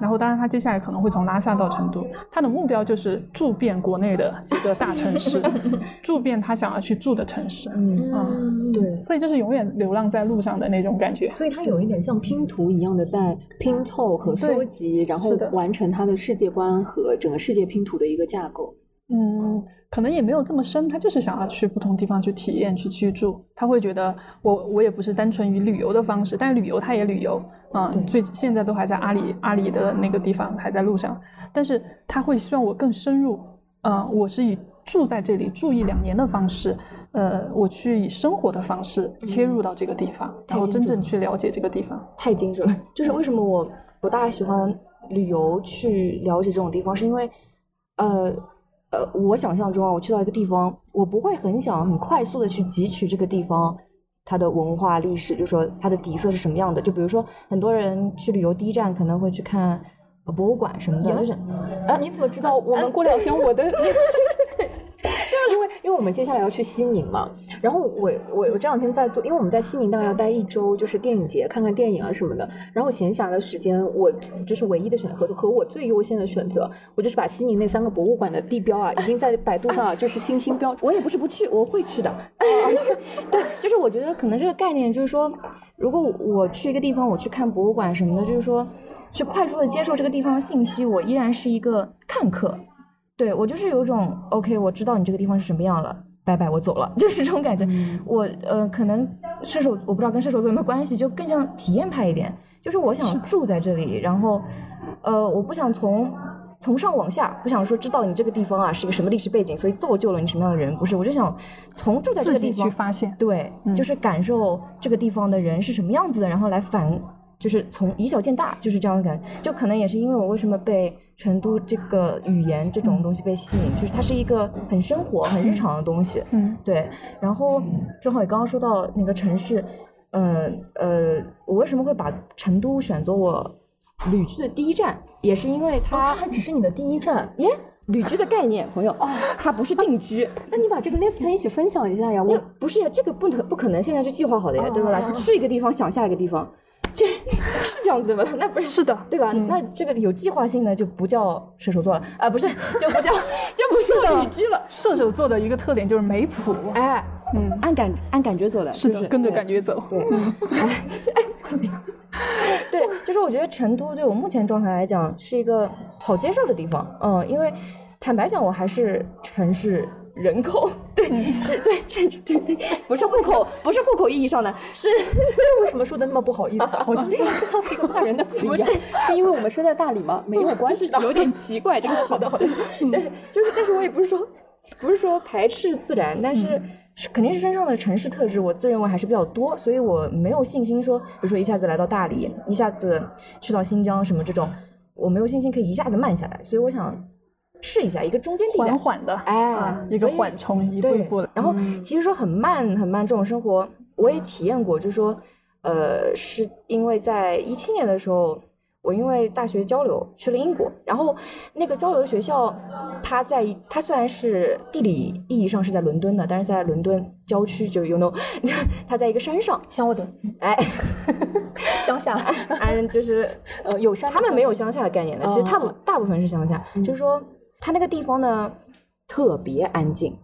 S2: 然后，当然，他接下来可能会从拉萨到成都，他的目标就是住遍国内的几个大城市，住遍他想要去住的城市。
S1: 嗯，对，
S2: 所以就是永远流浪在路上的那种感觉。
S3: 所以他有一点像拼图一样的在拼凑和收集，然后完成他的世界观和整个世界拼图的一个架构。
S2: 嗯，可能也没有这么深，他就是想要去不同地方去体验、去居住。他会觉得，我我也不是单纯以旅游的方式，但旅游他也旅游啊。最现在都还在阿里阿里的那个地方，还在路上。但是他会希望我更深入，嗯，我是以住在这里住一两年的方式，呃，我去以生活的方式切入到这个地方，然后真正去了解这个地方。
S1: 太精准了，就是为什么我不大喜欢旅游去了解这种地方，是因为，呃。呃，我想象中啊，我去到一个地方，我不会很想很快速的去汲取这个地方它的文化历史，就说它的底色是什么样的。就比如说，很多人去旅游第一站可能会去看博物馆什么的，就是，
S3: 啊，你怎么知道我们过两天我的？我们接下来要去西宁嘛，然后我我我这两天在做，因为我们在西宁大概要待一周，就是电影节看看电影啊什么的。然后闲暇的时间，我就是唯一的选择和我最优先的选择，我就是把西宁那三个博物馆的地标啊，已经在百度上就是星星标。
S1: 我也不是不去，我会去的。对，就是我觉得可能这个概念就是说，如果我去一个地方，我去看博物馆什么的，就是说去快速的接受这个地方的信息，我依然是一个看客。对我就是有种 OK，我知道你这个地方是什么样了，拜拜，我走了，就是这种感觉。我呃，可能射手，我不知道跟射手座有没有关系，就更像体验派一点。就是我想住在这里，然后呃，我不想从从上往下，不想说知道你这个地方啊是一个什么历史背景，所以造就了你什么样的人，不是？我就想从住在这个地方
S2: 去发现，
S1: 对，就是感受这个地方的人是什么样子的，然后来反。就是从以小见大，就是这样的感觉。就可能也是因为我为什么被成都这个语言这种东西被吸引，就是它是一个很生活、很日常的东西。嗯，对。然后正好也刚刚说到那个城市，呃呃，我为什么会把成都选择我旅居的第一站，也是因为它
S3: 它只是你的第一站
S1: 耶。旅居的概念，朋友，它不是定居。
S3: 那你把这个 list 一起分享一下呀？我
S1: 不是呀这个不可不可能现在就计划好的呀，对吧？去一个地方想下一个地方。这是这样子的吗？那不是
S2: 是的，
S1: 对吧？那这个有计划性的就不叫射手座了啊，不是 就不叫 就不是旅居了。
S2: 射手座的一个特点就是没谱，
S1: 哎，嗯，按感按感觉走的，
S2: 是的，跟着感觉走。
S1: 对，对，就是我觉得成都对我目前状态来讲是一个好接受的地方，嗯，因为坦白讲，我还是城市。人口 对是，对这对不是户口，不是户口意义上的，是
S3: 为什么说的那么不好意思？好像现在就像是一个骂人的词一样，是因为我们生在大理吗？没有关系的，
S1: 有点奇怪这个词的，对对，就是，但是我也不是说不是说排斥自然，但是是肯定是身上的城市特质，我自认为还是比较多，所以我没有信心说，比如说一下子来到大理，一下子去到新疆什么这种，我没有信心可以一下子慢下来，所以我想。试一下一个中间地带，
S2: 缓缓的，
S1: 哎，
S2: 一个缓冲，一步一步的。
S1: 然后其实说很慢很慢这种生活，我也体验过。就是说，呃，是因为在一七年的时候，我因为大学交流去了英国，然后那个交流学校，它在它虽然是地理意义上是在伦敦的，但是在伦敦郊区，就 you know，它在一个山上，
S3: 乡我的，
S1: 哎
S3: 乡下，
S1: 嗯，就是
S3: 呃有乡，
S1: 他们没有乡下的概念的，其实大部大部分是乡下，就是说。它那个地方呢，特别安静。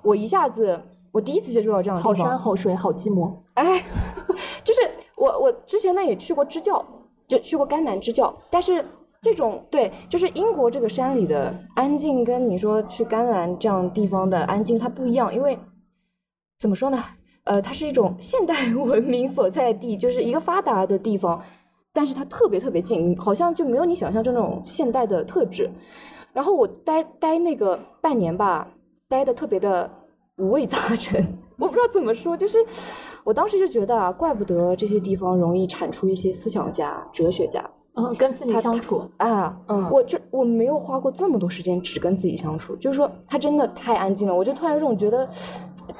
S1: 我一下子，我第一次接触到这样的地
S3: 方，好山好水好寂寞。
S1: 哎，就是我我之前呢也去过支教，就去过甘南支教，但是这种对，就是英国这个山里的安静，跟你说去甘南这样地方的安静它不一样，因为怎么说呢？呃，它是一种现代文明所在地，就是一个发达的地方，但是它特别特别近，好像就没有你想象中那种现代的特质。然后我待待那个半年吧，待的特别的五味杂陈，我不知道怎么说，就是我当时就觉得啊，怪不得这些地方容易产出一些思想家、哲学家。
S3: 嗯，跟自己相处
S1: 啊，嗯，我就我没有花过这么多时间只跟自己相处，就是说他真的太安静了，我就突然有种觉得，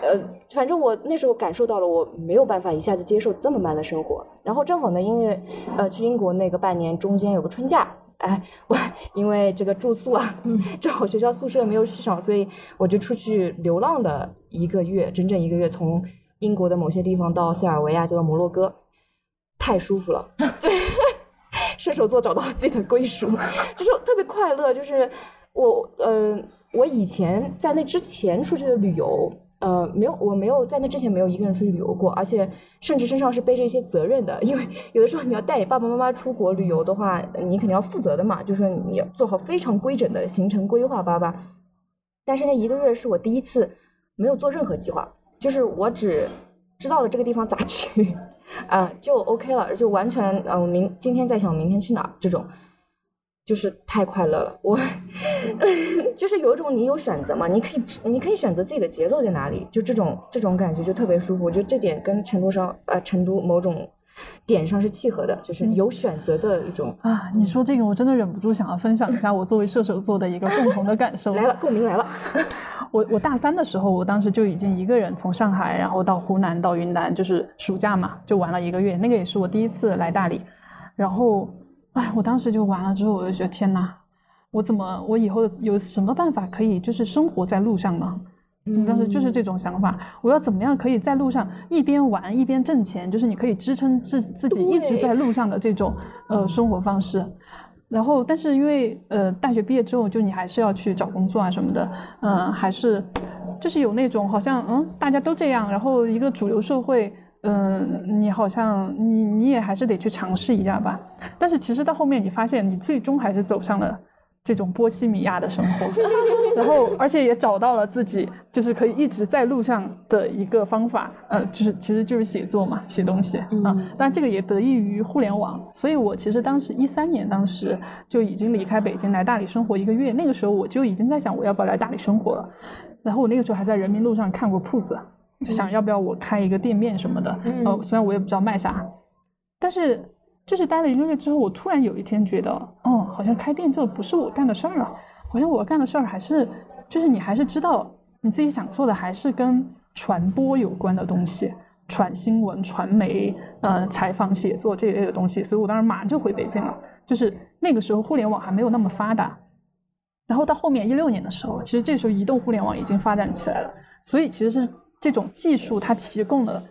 S1: 呃，反正我那时候感受到了，我没有办法一下子接受这么慢的生活。然后正好呢，因为呃去英国那个半年中间有个春假，哎，我因为这个住宿啊，正好学校宿舍没有续上，所以我就出去流浪了一个月，整整一个月，从英国的某些地方到塞尔维亚，再到摩洛哥，太舒服了。射手座找到自己的归属，就是特别快乐。就是我，呃，我以前在那之前出去的旅游，呃，没有，我没有在那之前没有一个人出去旅游过，而且甚至身上是背着一些责任的。因为有的时候你要带你爸爸妈妈出国旅游的话，你肯定要负责的嘛，就是说你要做好非常规整的行程规划，爸爸。但是那一个月是我第一次没有做任何计划，就是我只知道了这个地方咋去。啊，就 OK 了，就完全嗯，明今天在想明天去哪儿，这种就是太快乐了。我 就是有一种你有选择嘛，你可以你可以选择自己的节奏在哪里，就这种这种感觉就特别舒服。我觉得这点跟成都上呃成都某种点上是契合的，就是有选择的一种
S2: 啊。你说这个我真的忍不住想要分享一下我作为射手座的一个共同的感受。
S1: 来了，共鸣来了。
S2: 我我大三的时候，我当时就已经一个人从上海，然后到湖南，到云南，就是暑假嘛，就玩了一个月。那个也是我第一次来大理，然后，哎，我当时就完了之后，我就觉得天呐，我怎么，我以后有什么办法可以就是生活在路上呢？嗯，当时就是这种想法，我要怎么样可以在路上一边玩一边挣钱，就是你可以支撑自自己一直在路上的这种呃生活方式。然后，但是因为呃，大学毕业之后，就你还是要去找工作啊什么的，嗯，还是就是有那种好像嗯，大家都这样，然后一个主流社会，嗯，你好像你你也还是得去尝试一下吧。但是其实到后面，你发现你最终还是走上了。这种波西米亚的生活，然后而且也找到了自己就是可以一直在路上的一个方法，呃，就是其实就是写作嘛，写东西啊。但这个也得益于互联网，所以我其实当时一三年当时就已经离开北京来大理生活一个月，那个时候我就已经在想我要不要来大理生活了。然后我那个时候还在人民路上看过铺子，就想要不要我开一个店面什么的。呃，虽然我也不知道卖啥，但是。就是待了一个月之后，我突然有一天觉得，哦，好像开店这不是我干的事儿啊，好像我干的事儿还是，就是你还是知道你自己想做的还是跟传播有关的东西，传新闻、传媒、呃采访、写作这一类的东西，所以我当时马上就回北京了。就是那个时候互联网还没有那么发达，然后到后面一六年的时候，其实这时候移动互联网已经发展起来了，所以其实是这种技术它提供了。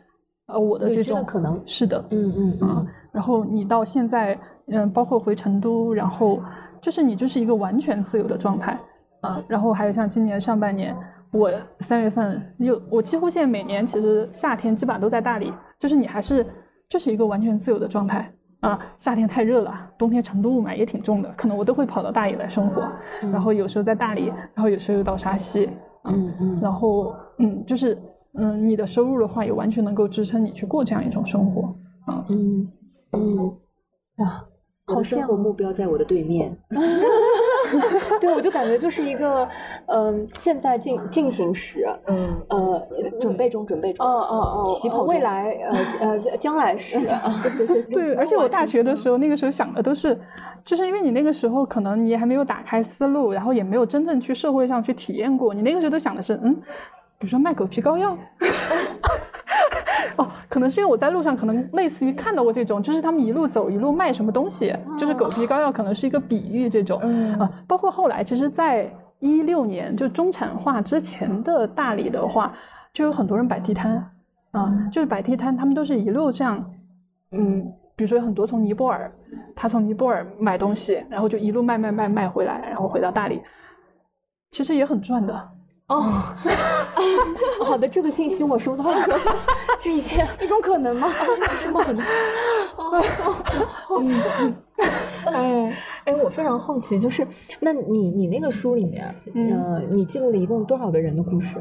S2: 呃，我的这种
S3: 可能
S2: 是的，
S3: 嗯嗯嗯。
S2: 然后你到现在，嗯，包括回成都，然后就是你就是一个完全自由的状态，啊。然后还有像今年上半年，我三月份又，我几乎现在每年其实夏天基本上都在大理，就是你还是就是一个完全自由的状态啊。夏天太热了，冬天成都雾霾也挺重的，可能我都会跑到大理来生活。然后有时候在大理，然后有时候又到沙溪，
S3: 嗯嗯。
S2: 然后嗯，就是。嗯，你的收入的话也完全能够支撑你去过这样一种生活，
S3: 啊，嗯嗯，啊，
S1: 好生活目标在我的对面，
S3: 对，我就感觉就是一个，嗯，现在进进行时，
S1: 嗯。呃，准备中，准备中，
S3: 哦哦哦，
S1: 起跑
S3: 未来，呃呃，将来时，
S1: 对对
S2: 对，而且我大学的时候，那个时候想的都是，就是因为你那个时候可能你还没有打开思路，然后也没有真正去社会上去体验过，你那个时候都想的是，嗯。比如说卖狗皮膏药，哦，可能是因为我在路上，可能类似于看到过这种，就是他们一路走一路卖什么东西，就是狗皮膏药可能是一个比喻这种，啊，包括后来，其实，在一六年就中产化之前的大理的话，就有很多人摆地摊，啊，就是摆地摊，他们都是一路这样，嗯，比如说有很多从尼泊尔，他从尼泊尔买东西，然后就一路卖卖卖卖回来，然后回到大理，其实也很赚的。
S3: 哦，好的，这个信息我收到了，是一些
S1: 一种可能吗？
S3: 是 吗？哦，哎哎，我非常好奇，就是那你你那个书里面，呃，你记录了一共多少个人的故事？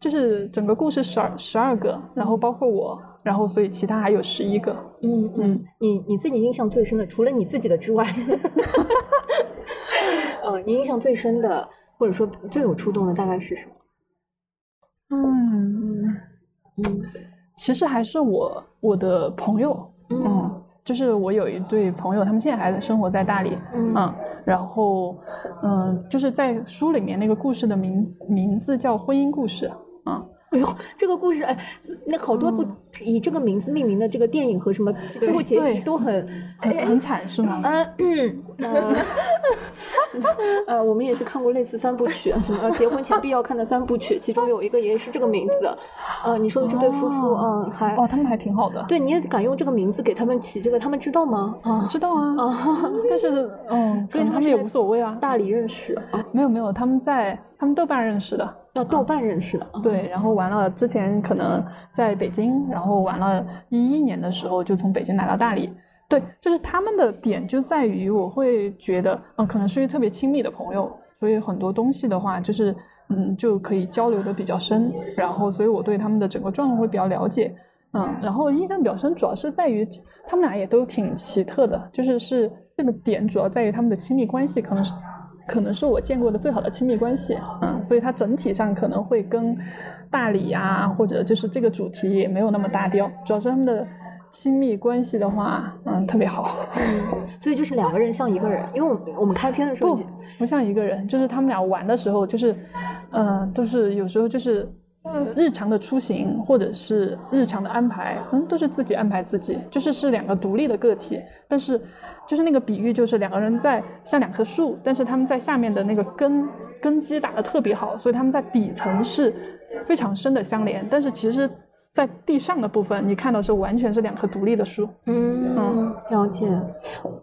S2: 就是整个故事十二十二个，然后包括我，然后所以其他还有十一个。
S3: 嗯嗯，你你自己印象最深的，除了你自己的之外，呃，你印象最深的。或者说最有触动的大概是什么？
S2: 嗯嗯，其实还是我我的朋友，嗯，就是我有一对朋友，他们现在还在生活在大理，嗯，然后嗯，就是在书里面那个故事的名名字叫婚姻故事，啊。
S3: 哎呦，这个故事哎，那好多部以这个名字命名的这个电影和什么最后结局都很
S2: 很惨，是吗？
S3: 嗯嗯，呃，我们也是看过类似三部曲，什么结婚前必要看的三部曲，其中有一个也是这个名字。呃，你说的这对夫妇，嗯，还
S2: 哦，他们还挺好的。
S3: 对，你也敢用这个名字给他们起这个，他们知道吗？
S2: 啊，知道啊。啊，但是嗯，所以他们也无所谓啊。
S3: 大理认识
S2: 啊？没有没有，他们在他们豆瓣认识的。
S3: 豆瓣认识的，
S2: 对，然后完了之前可能在北京，然后完了一一年的时候就从北京来到大理，对，就是他们的点就在于我会觉得，嗯，可能是一特别亲密的朋友，所以很多东西的话就是，嗯，就可以交流的比较深，然后所以我对他们的整个状况会比较了解，嗯，然后印象比较深主要是在于他们俩也都挺奇特的，就是是这个点主要在于他们的亲密关系可能是。可能是我见过的最好的亲密关系，嗯，所以它整体上可能会跟大理啊，或者就是这个主题也没有那么搭调。主要是他们的亲密关系的话，嗯，特别好。
S3: 嗯，所以就是两个人像一个人，因为我们我们开篇的时候
S2: 不不像一个人，就是他们俩玩的时候，就是，嗯，都是有时候就是。日常的出行或者是日常的安排，嗯，都是自己安排自己，就是是两个独立的个体。但是，就是那个比喻，就是两个人在像两棵树，但是他们在下面的那个根根基打得特别好，所以他们在底层是非常深的相连。但是其实，在地上的部分，你看到是完全是两棵独立的树。
S3: 嗯，了解。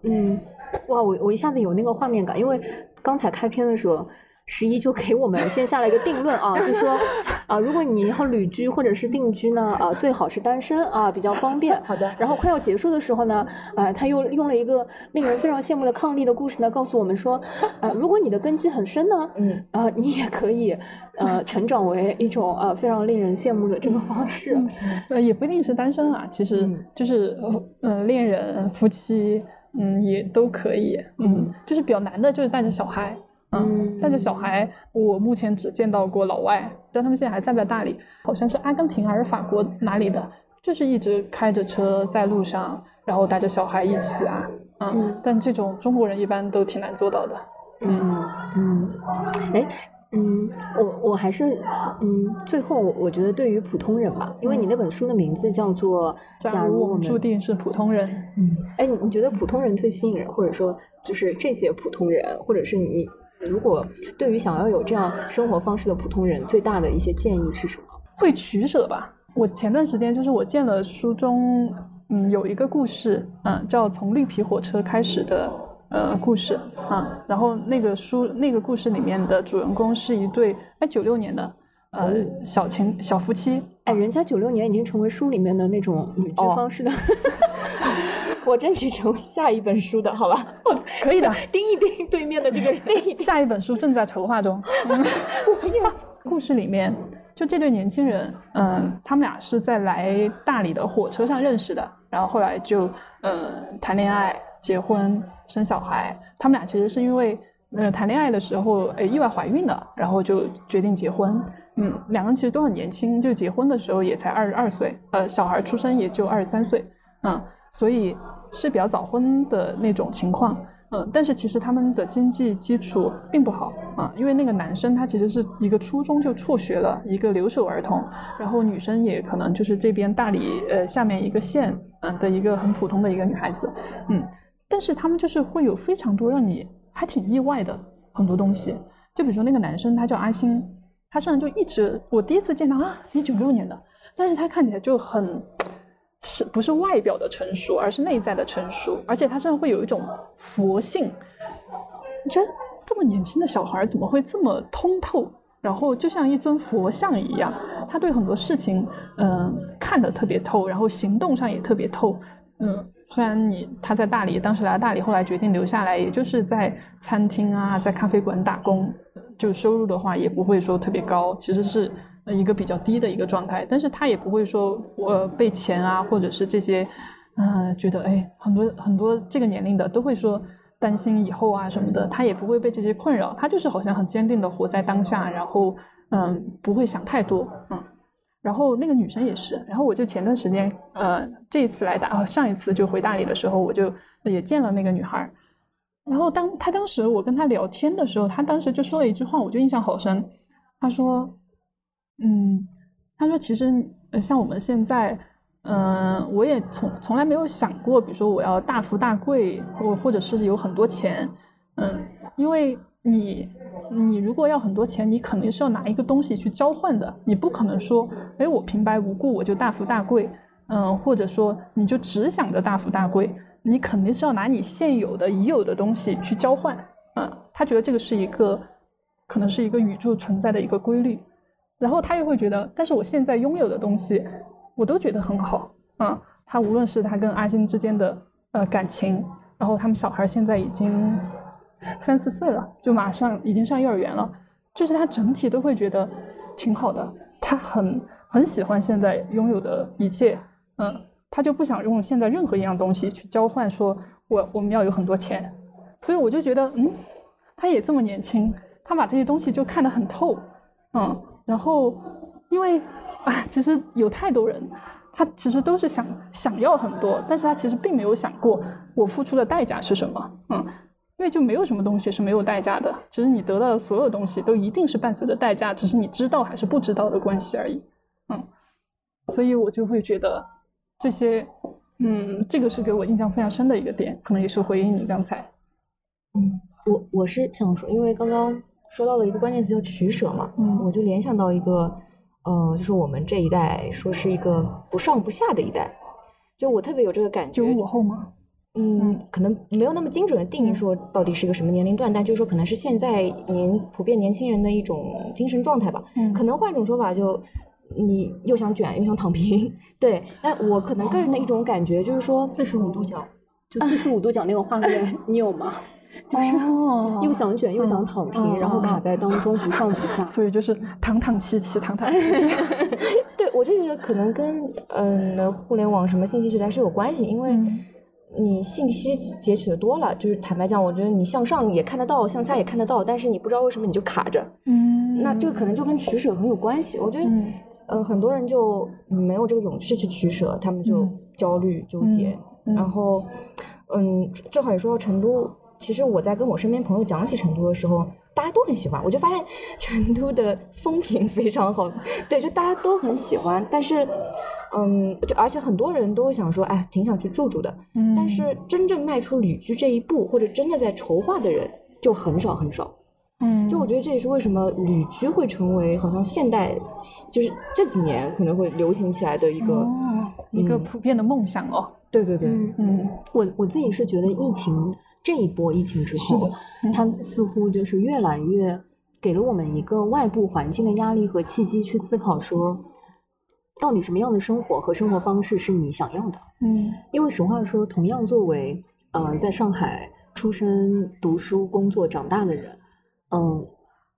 S3: 嗯，哇，我我一下子有那个画面感，因为刚才开篇的时候。十一就给我们先下了一个定论啊，就说啊，如果你要旅居或者是定居呢，啊，最好是单身啊，比较方便。
S1: 好的。
S3: 然后快要结束的时候呢，啊，他又用了一个令人非常羡慕的伉俪的故事呢，告诉我们说，啊，如果你的根基很深呢，嗯，啊，你也可以呃成长为一种啊非常令人羡慕的这个方式。
S2: 呃，也不一定是单身啊，其实就是呃恋人、夫妻，嗯，也都可以。嗯，就是比较难的就是带着小孩。嗯，带着小孩，我目前只见到过老外，但他们现在还在不在大理？好像是阿根廷还是法国哪里的，就是一直开着车在路上，然后带着小孩一起啊，嗯，但这种中国人一般都挺难做到的。
S3: 嗯嗯，哎，嗯，我我还是嗯，最后我我觉得对于普通人吧，因为你那本书的名字叫做《
S2: 假如我们注定是普通人》。
S3: 嗯，哎，你你觉得普通人最吸引人，或者说就是这些普通人，或者是你？如果对于想要有这样生活方式的普通人，最大的一些建议是什么？
S2: 会取舍吧。我前段时间就是我见了书中，嗯，有一个故事，嗯，叫从绿皮火车开始的，呃，故事啊。然后那个书那个故事里面的主人公是一对哎九六年的呃小情小夫妻，
S3: 哎，人家九六年已经成为书里面的那种旅居方式的。我争取成为下一本书的好吧？
S2: 可以的，
S3: 盯一盯对面的这个人。
S2: 下一本书正在筹划中。
S3: 我也。
S2: 故事里面，就这对年轻人，嗯，他们俩是在来大理的火车上认识的，然后后来就，呃，谈恋爱、结婚、生小孩。他们俩其实是因为，呃，谈恋爱的时候，哎，意外怀孕了，然后就决定结婚。嗯，两个人其实都很年轻，就结婚的时候也才二十二岁，呃，小孩出生也就二十三岁，嗯，所以。是比较早婚的那种情况，嗯，但是其实他们的经济基础并不好啊，因为那个男生他其实是一个初中就辍学了，一个留守儿童，然后女生也可能就是这边大理呃下面一个县嗯的一个很普通的一个女孩子，嗯，但是他们就是会有非常多让你还挺意外的很多东西，就比如说那个男生他叫阿星，他身上就一直我第一次见到啊，你九六年的，但是他看起来就很。是不是外表的成熟，而是内在的成熟，而且他身上会有一种佛性。你觉得这么年轻的小孩怎么会这么通透？然后就像一尊佛像一样，他对很多事情，嗯，看得特别透，然后行动上也特别透，嗯。虽然你他在大理，当时来大理，后来决定留下来，也就是在餐厅啊，在咖啡馆打工，就收入的话也不会说特别高，其实是一个比较低的一个状态。但是他也不会说我被钱啊，或者是这些，嗯，觉得哎，很多很多这个年龄的都会说担心以后啊什么的，他也不会被这些困扰，他就是好像很坚定的活在当下，然后嗯，不会想太多，嗯。然后那个女生也是，然后我就前段时间，呃，这一次来大，上一次就回大理的时候，我就也见了那个女孩。然后当她当时我跟她聊天的时候，她当时就说了一句话，我就印象好深。她说：“嗯，他说其实像我们现在，嗯，我也从从来没有想过，比如说我要大富大贵，或或者是有很多钱，嗯，因为你。”你如果要很多钱，你肯定是要拿一个东西去交换的，你不可能说，哎，我平白无故我就大富大贵，嗯，或者说你就只想着大富大贵，你肯定是要拿你现有的已有的东西去交换，嗯，他觉得这个是一个，可能是一个宇宙存在的一个规律，然后他又会觉得，但是我现在拥有的东西，我都觉得很好，嗯，他无论是他跟阿星之间的呃感情，然后他们小孩现在已经。三四岁了，就马上已经上幼儿园了，就是他整体都会觉得挺好的，他很很喜欢现在拥有的一切，嗯，他就不想用现在任何一样东西去交换，说我我们要有很多钱，所以我就觉得，嗯，他也这么年轻，他把这些东西就看得很透，嗯，然后因为啊，其实有太多人，他其实都是想想要很多，但是他其实并没有想过我付出的代价是什么，嗯。因为就没有什么东西是没有代价的，其实你得到的所有东西都一定是伴随着代价，只是你知道还是不知道的关系而已。嗯，所以我就会觉得这些，嗯，这个是给我印象非常深的一个点，可能也是回应你刚才。
S1: 嗯，我我是想说，因为刚刚说到了一个关键词叫取舍嘛，嗯，我就联想到一个，呃，就是我们这一代说是一个不上不下的一代，就我特别有这个感觉。
S2: 九五后吗？
S1: 嗯，可能没有那么精准的定义说到底是一个什么年龄段，但就是说可能是现在年普遍年轻人的一种精神状态吧。嗯，可能换一种说法，就你又想卷又想躺平。对，但我可能个人的一种感觉就是说，
S3: 四十五度角，就 四十五度角那个画面，你有吗？就是又想卷又想躺平，然后卡在当中不上不下，
S2: 所以就是躺躺七七，躺躺。
S1: 对，我就觉得可能跟嗯互联网什么信息时代是有关系，因为。你信息截取的多了，就是坦白讲，我觉得你向上也看得到，向下也看得到，但是你不知道为什么你就卡着。嗯，那这个可能就跟取舍很有关系。我觉得，呃，很多人就没有这个勇气去取舍，他们就焦虑纠结。然后，嗯，正好也说到成都，其实我在跟我身边朋友讲起成都的时候，大家都很喜欢。我就发现 成都的风评非常好，对，就大家都很喜欢，但是。嗯，就而且很多人都会想说，哎，挺想去住住的。嗯，但是真正迈出旅居这一步，或者真的在筹划的人就很少很少。嗯，就我觉得这也是为什么旅居会成为好像现代，就是这几年可能会流行起来的一个
S2: 一个普遍的梦想哦。
S1: 对对对，
S3: 嗯，我我自己是觉得疫情这一波疫情之后，它似乎就是越来越给了我们一个外部环境的压力和契机去思考说。到底什么样的生活和生活方式是你想要的？嗯，因为实话说，同样作为呃在上海出生、读书、工作、长大的人，嗯，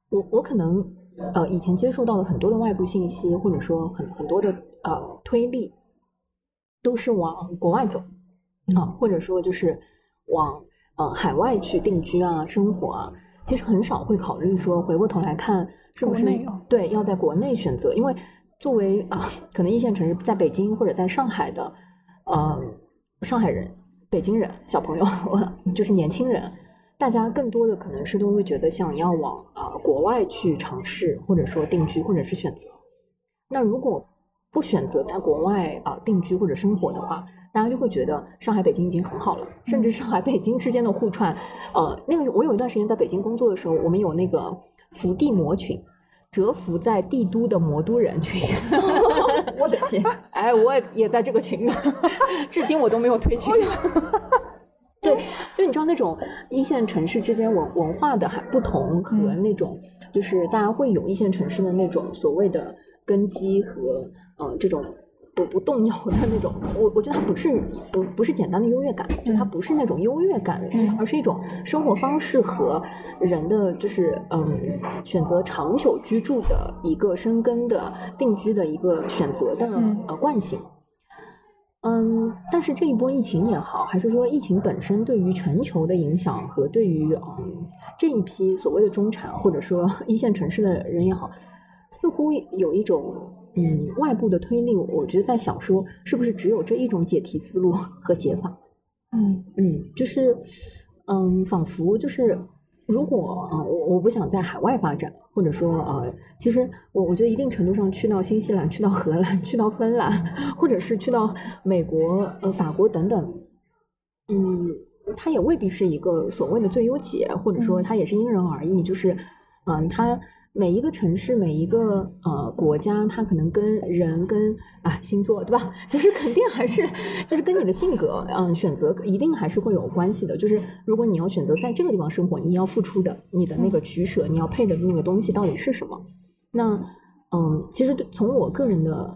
S3: 我我可能呃以前接受到的很多的外部信息，或者说很很多的呃推力，都是往国外走啊，或者说就是往呃海外去定居啊、生活啊，其实很少会考虑说回过头来看是不是对要在国内选择，因为。作为啊，可能一线城市，在北京或者在上海的，呃，上海人、北京人、小朋友，就是年轻人，大家更多的可能是都会觉得想要往啊国外去尝试，或者说定居，或者是选择。那如果不选择在国外啊定居或者生活的话，大家就会觉得上海、北京已经很好了，甚至上海、北京之间的互串，呃，那个我有一段时间在北京工作的时候，我们有那个伏地魔群。蛰伏在帝都的魔都人群，我的天！哎，我也也在这个群里，至今我都没有退群。对，就你知道那种一线城市之间文文化的还不同和那种就是大家会有一线城市的那种所谓的根基和呃这种。不不动摇的那种，我我觉得它不是不不是简单的优越感，就它不是那种优越感，而是一种生活方式和人的就是嗯选择长久居住的一个生根的定居的一个选择的呃惯性。嗯，但是这一波疫情也好，还是说疫情本身对于全球的影响和对于嗯这一批所谓的中产或者说一线城市的人也好，似乎有一种。嗯，外部的推力，我觉得在小说，是不是只有这一种解题思路 和解法？
S2: 嗯
S3: 嗯，就是，嗯，仿佛就是，如果啊，我我不想在海外发展，或者说啊，其实我我觉得一定程度上去到新西兰、去到荷兰、去到芬兰，或者是去到美国、呃法国等等，嗯，它也未必是一个所谓的最优解，或者说它也是因人而异，就是，嗯，它。每一个城市，每一个呃国家，它可能跟人、跟啊星座，对吧？就是肯定还是，就是跟你的性格，嗯，选择一定还是会有关系的。就是如果你要选择在这个地方生活，你要付出的，你的那个取舍，你要配的那个东西到底是什么？那嗯，其实从我个人的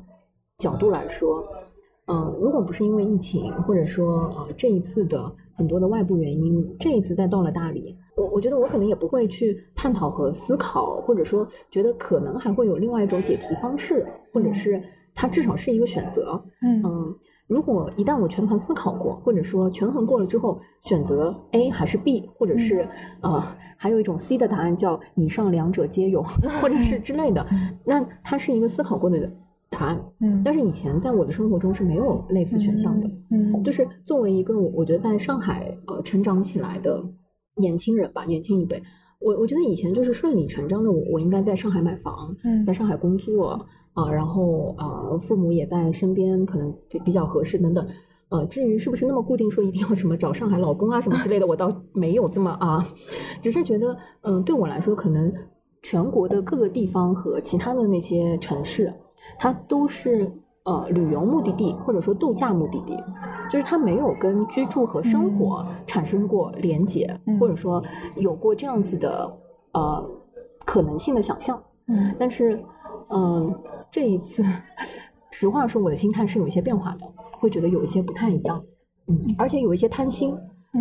S3: 角度来说，嗯，如果不是因为疫情，或者说呃这一次的很多的外部原因，这一次再到了大理。我我觉得我可能也不会去探讨和思考，或者说觉得可能还会有另外一种解题方式，或者是它至少是一个选择。
S2: 嗯
S3: 嗯，如果一旦我全盘思考过，或者说权衡过了之后，选择 A 还是 B，或者是呃还有一种 C 的答案叫以上两者皆有，或者是之类的，那它是一个思考过的答案。
S2: 嗯，
S3: 但是以前在我的生活中是没有类似选项的。
S2: 嗯，
S3: 就是作为一个我觉得在上海呃成长起来的。年轻人吧，年轻一辈，我我觉得以前就是顺理成章的，我我应该在上海买房，在上海工作啊，然后啊，父母也在身边，可能比比较合适等等。呃，至于是不是那么固定，说一定要什么找上海老公啊什么之类的，我倒没有这么啊，只是觉得，嗯，对我来说，可能全国的各个地方和其他的那些城市，它都是。呃，旅游目的地或者说度假目的地，就是它没有跟居住和生活产生过连结，或者说有过这样子的呃可能性的想象。
S2: 嗯，
S3: 但是嗯，这一次，实话说，我的心态是有一些变化的，会觉得有一些不太一样。嗯，而且有一些贪心，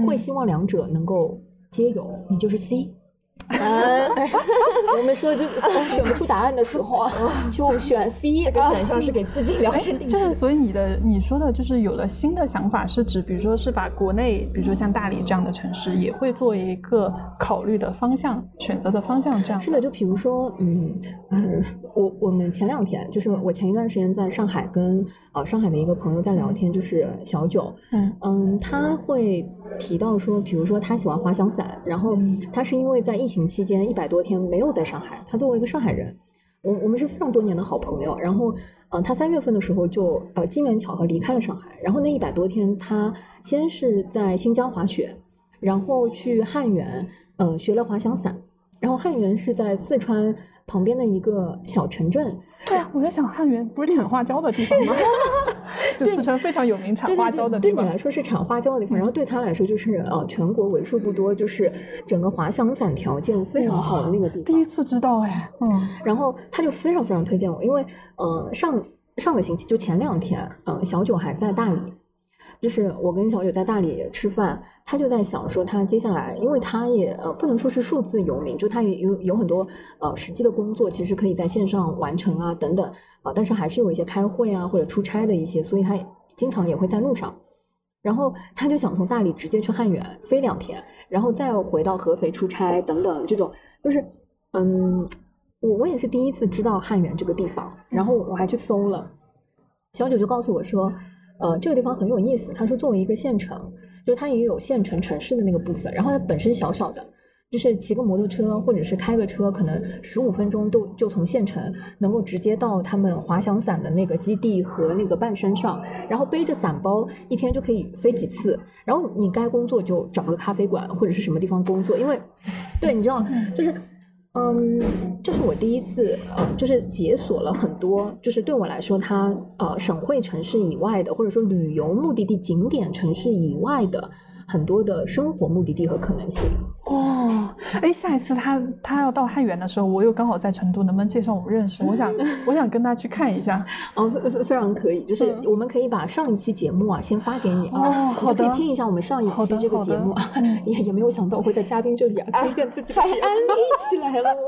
S3: 会希望两者能够皆有。你就是 C。嗯，我们说就选不出答案的时候，就选 C
S1: 这个选项是给自己量身定制。
S2: 就是，所以你的你说的就是有了新的想法，是指比如说是把国内，比如说像大理这样的城市，也会做一个考虑的方向、选择的方向这样。
S3: 是的，就比如说，嗯嗯，我我们前两天就是我前一段时间在上海跟啊上海的一个朋友在聊天，就是小九，
S2: 嗯
S3: 嗯，他会提到说，比如说他喜欢滑翔伞，然后他是因为在疫情。期间一百多天没有在上海。他作为一个上海人，我我们是非常多年的好朋友。然后，呃，他三月份的时候就呃机缘巧合离开了上海。然后那一百多天，他先是在新疆滑雪，然后去汉源，呃，学了滑翔伞。然后汉源是在四川。旁边的一个小城镇，
S2: 对啊，我在想汉源不是产花椒的地方吗？就四川非常有名产花椒的
S3: 地方。对你来说是产花椒的地方，然后对他来说就是呃全国为数不多就是整个滑翔伞条件非常好的那个地方。
S2: 第一次知道哎，
S3: 嗯，然后他就非常非常推荐我，因为呃上上个星期就前两天，嗯，小九还在大理。就是我跟小九在大理吃饭，他就在想说，他接下来，因为他也呃不能说是数字游民，就他也有有很多呃实际的工作，其实可以在线上完成啊等等啊，但是还是有一些开会啊或者出差的一些，所以他经常也会在路上。然后他就想从大理直接去汉源飞两天，然后再回到合肥出差等等这种，就是嗯，我我也是第一次知道汉源这个地方，然后我还去搜了，小九就告诉我说。呃，这个地方很有意思。他说，作为一个县城，就是它也有县城城市的那个部分。然后它本身小小的，就是骑个摩托车或者是开个车，可能十五分钟都就从县城能够直接到他们滑翔伞的那个基地和那个半山上。然后背着伞包，一天就可以飞几次。然后你该工作就找个咖啡馆或者是什么地方工作，因为，对，你知道，就是。嗯，这是我第一次，呃，就是解锁了很多，就是对我来说，它呃省会城市以外的，或者说旅游目的地景点城市以外的很多的生活目的地和可能性。
S2: 哦，哎，下一次他他要到汉源的时候，我又刚好在成都，能不能介绍我们认识？我想我想跟他去看一下。
S3: 哦，非常可以，就是我们可以把上一期节目啊先发给你
S2: 哦
S3: 啊，
S2: 好的
S3: 你就可以听一下我们上一期这个节目也也没有想到会在嘉宾这里啊推荐自己
S1: 安利起来了。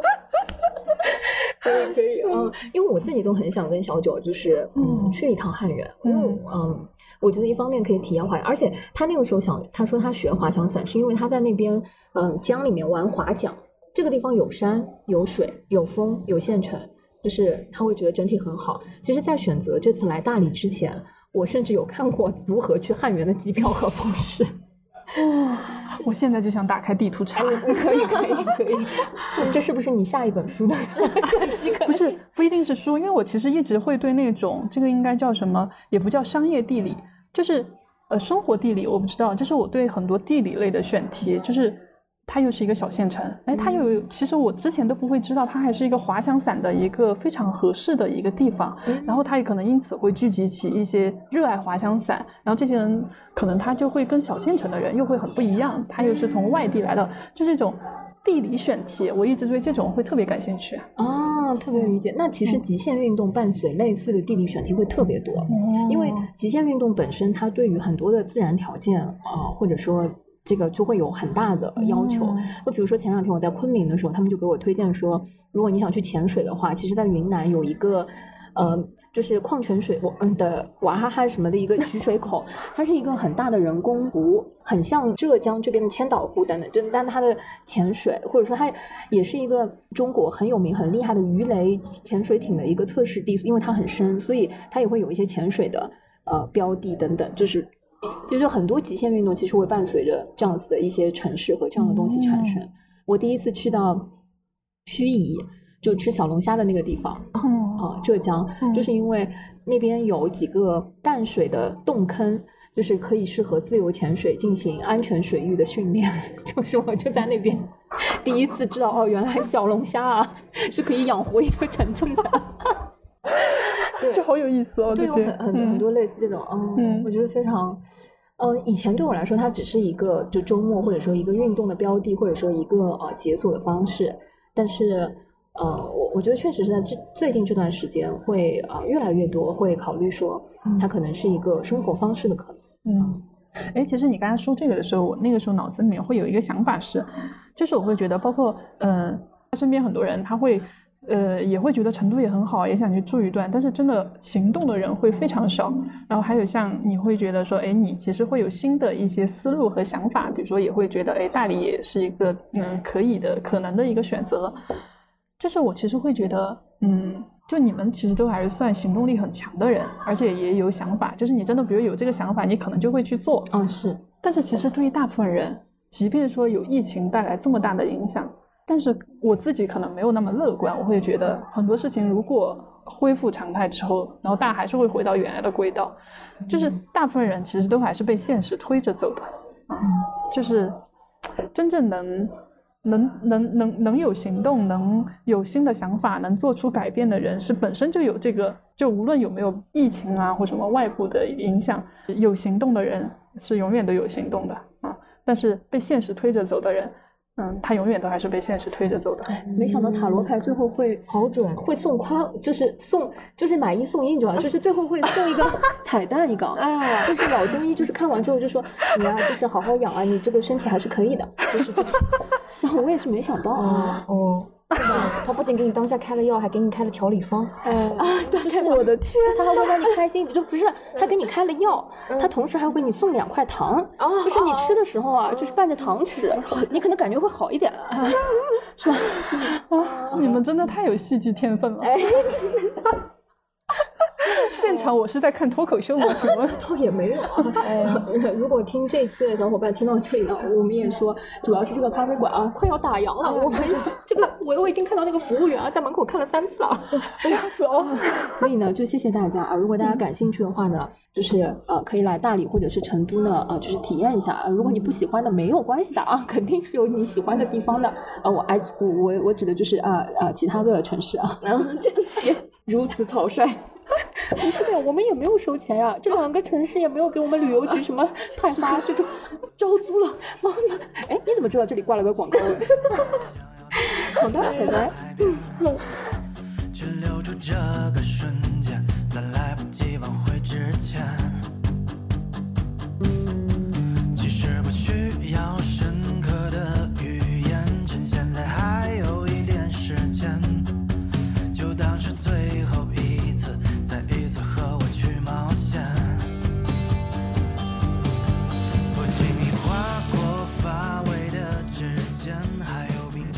S3: 可以可以，嗯，因为我自己都很想跟小九就是嗯
S2: 嗯
S3: 去一趟汉源，因为
S2: 嗯
S3: 嗯，我觉得一方面可以体验滑，而且他那个时候想，他说他学滑翔伞是因为他在那边嗯江里面玩划桨，这个地方有山有水有风有县城，就是他会觉得整体很好。其实，在选择这次来大理之前，我甚至有看过如何去汉源的机票和方式。
S2: 哇、我现在就想打开地图查。
S3: 可以可以可以，这是不是你下一本书的选 题？
S2: 不是，不一定是书，因为我其实一直会对那种这个应该叫什么，也不叫商业地理，就是呃生活地理，我不知道，就是我对很多地理类的选题，就是它又是一个小县城，哎，它又有，其实我之前都不会知道，它还是一个滑翔伞的一个非常合适的一个地方，然后它也可能因此会聚集起一些热爱滑翔伞，然后这些人可能他就会跟小县城的人又会很不一样，他又是从外地来的，就这种。地理选题，我一直对这种会特别感兴趣。
S3: 啊，特别理解。那其实极限运动伴随类似的地理选题会特别多，因为极限运动本身它对于很多的自然条件啊、或者说这个就会有很大的要求。
S2: 嗯
S3: 就比如说前两天我在昆明的时候，他们就给我推荐说，如果你想去潜水的话，其实在云南有一个呃。就是矿泉水嗯的娃哈哈什么的一个取水口，它是一个很大的人工湖，很像浙江这边的千岛湖等等。就但它的潜水或者说它也是一个中国很有名很厉害的鱼雷潜水艇的一个测试地，因为它很深，所以它也会有一些潜水的呃标的等等，就是。就是很多极限运动其实会伴随着这样子的一些城市和这样的东西产生。我第一次去到盱眙，就吃小龙虾的那个地方，
S2: 嗯
S3: 啊，浙江，
S2: 嗯
S3: 就是因为那边有几个淡水的洞坑，就是可以适合自由潜水进行安全水域的训练。就是我就在那边第一次知道，哦，原来小龙虾啊是可以养活一个城镇的。对
S2: 这好有意思哦，
S3: 对，
S2: 这些
S3: 有很很很多类似这种，嗯，
S2: 嗯
S3: 我觉得非常。嗯，以前对我来说，它只是一个就周末或者说一个运动的标的，或者说一个呃解锁的方式。但是，呃，我我觉得确实是在这最近这段时间会啊、呃越来越多会考虑说，它可能是一个生活方式的可能。
S2: 嗯，哎，其实你刚才说这个的时候，我那个时候脑子里面会有一个想法是，就是我会觉得，包括嗯、呃，身边很多人他会。呃，也会觉得成都也很好，也想去住一段，但是真的行动的人会非常少。然后还有像你会觉得说，哎，你其实会有新的一些思路和想法，比如说也会觉得，哎，大理也是一个嗯可以的、可能的一个选择。就是我其实会觉得，嗯，就你们其实都还是算行动力很强的人，而且也有想法。就是你真的比如有这个想法，你可能就会去做。
S3: 嗯，是，
S2: 但是其实对于大部分人，即便说有疫情带来这么大的影响，但是我自己可能没有那么乐观。我会觉得很多事情如果恢复常态之后，然后大家还是会回到原来的轨道。就是大部分人其实都还是被现实推着走的，嗯，就是真正能。能能能能有行动，能有新的想法，能做出改变的人，是本身就有这个，就无论有没有疫情啊或什么外部的影响，有行动的人是永远都有行动的啊。但是被现实推着走的人，嗯，他永远都还是被现实推着走的。
S3: 没想到塔罗牌最后会
S1: 好准，
S3: 会送夸，就是送，就是买一送一，你知道吗？就是最后会送一个 彩蛋一个，
S1: 哎，
S3: 就是老中医，就是看完之后就说你啊，就是好好养啊，你这个身体还是可以的，就是这种。然后我也是没想到，
S1: 哦哦，是吧？他不仅给你当下开了药，还给你开了调理方。
S3: 哎，
S2: 就是我的天，
S3: 他还会让你开心，就不是他给你开了药，他同时还会给你送两块糖，
S1: 啊
S3: 就是你吃的时候啊，就是拌着糖吃，你可能感觉会好一点，是吧？
S2: 啊，你们真的太有戏剧天分了。
S3: 哎，
S2: 现场我是在看脱口秀吗？请问？
S3: 倒也没有啊。如果听这期的小伙伴听到这里呢，我们也说，主要是这个咖啡馆啊，快要打烊了。我们这个我我已经看到那个服务员啊，在门口看了三次了。
S2: 这样子哦。
S3: 所以呢，就谢谢大家啊！如果大家感兴趣的话呢，就是呃，可以来大理或者是成都呢，呃，就是体验一下啊。如果你不喜欢的，没有关系的啊，肯定是有你喜欢的地方的。呃，我爱我我我指的就是啊啊其他的城市啊。然后这也如此草率。
S4: 不是的，我们也没有收钱呀，这两个城市也没有给我们旅游局什么派发这种招租了。妈妈，哎，你怎么知道这里挂了个广告？好的，好的。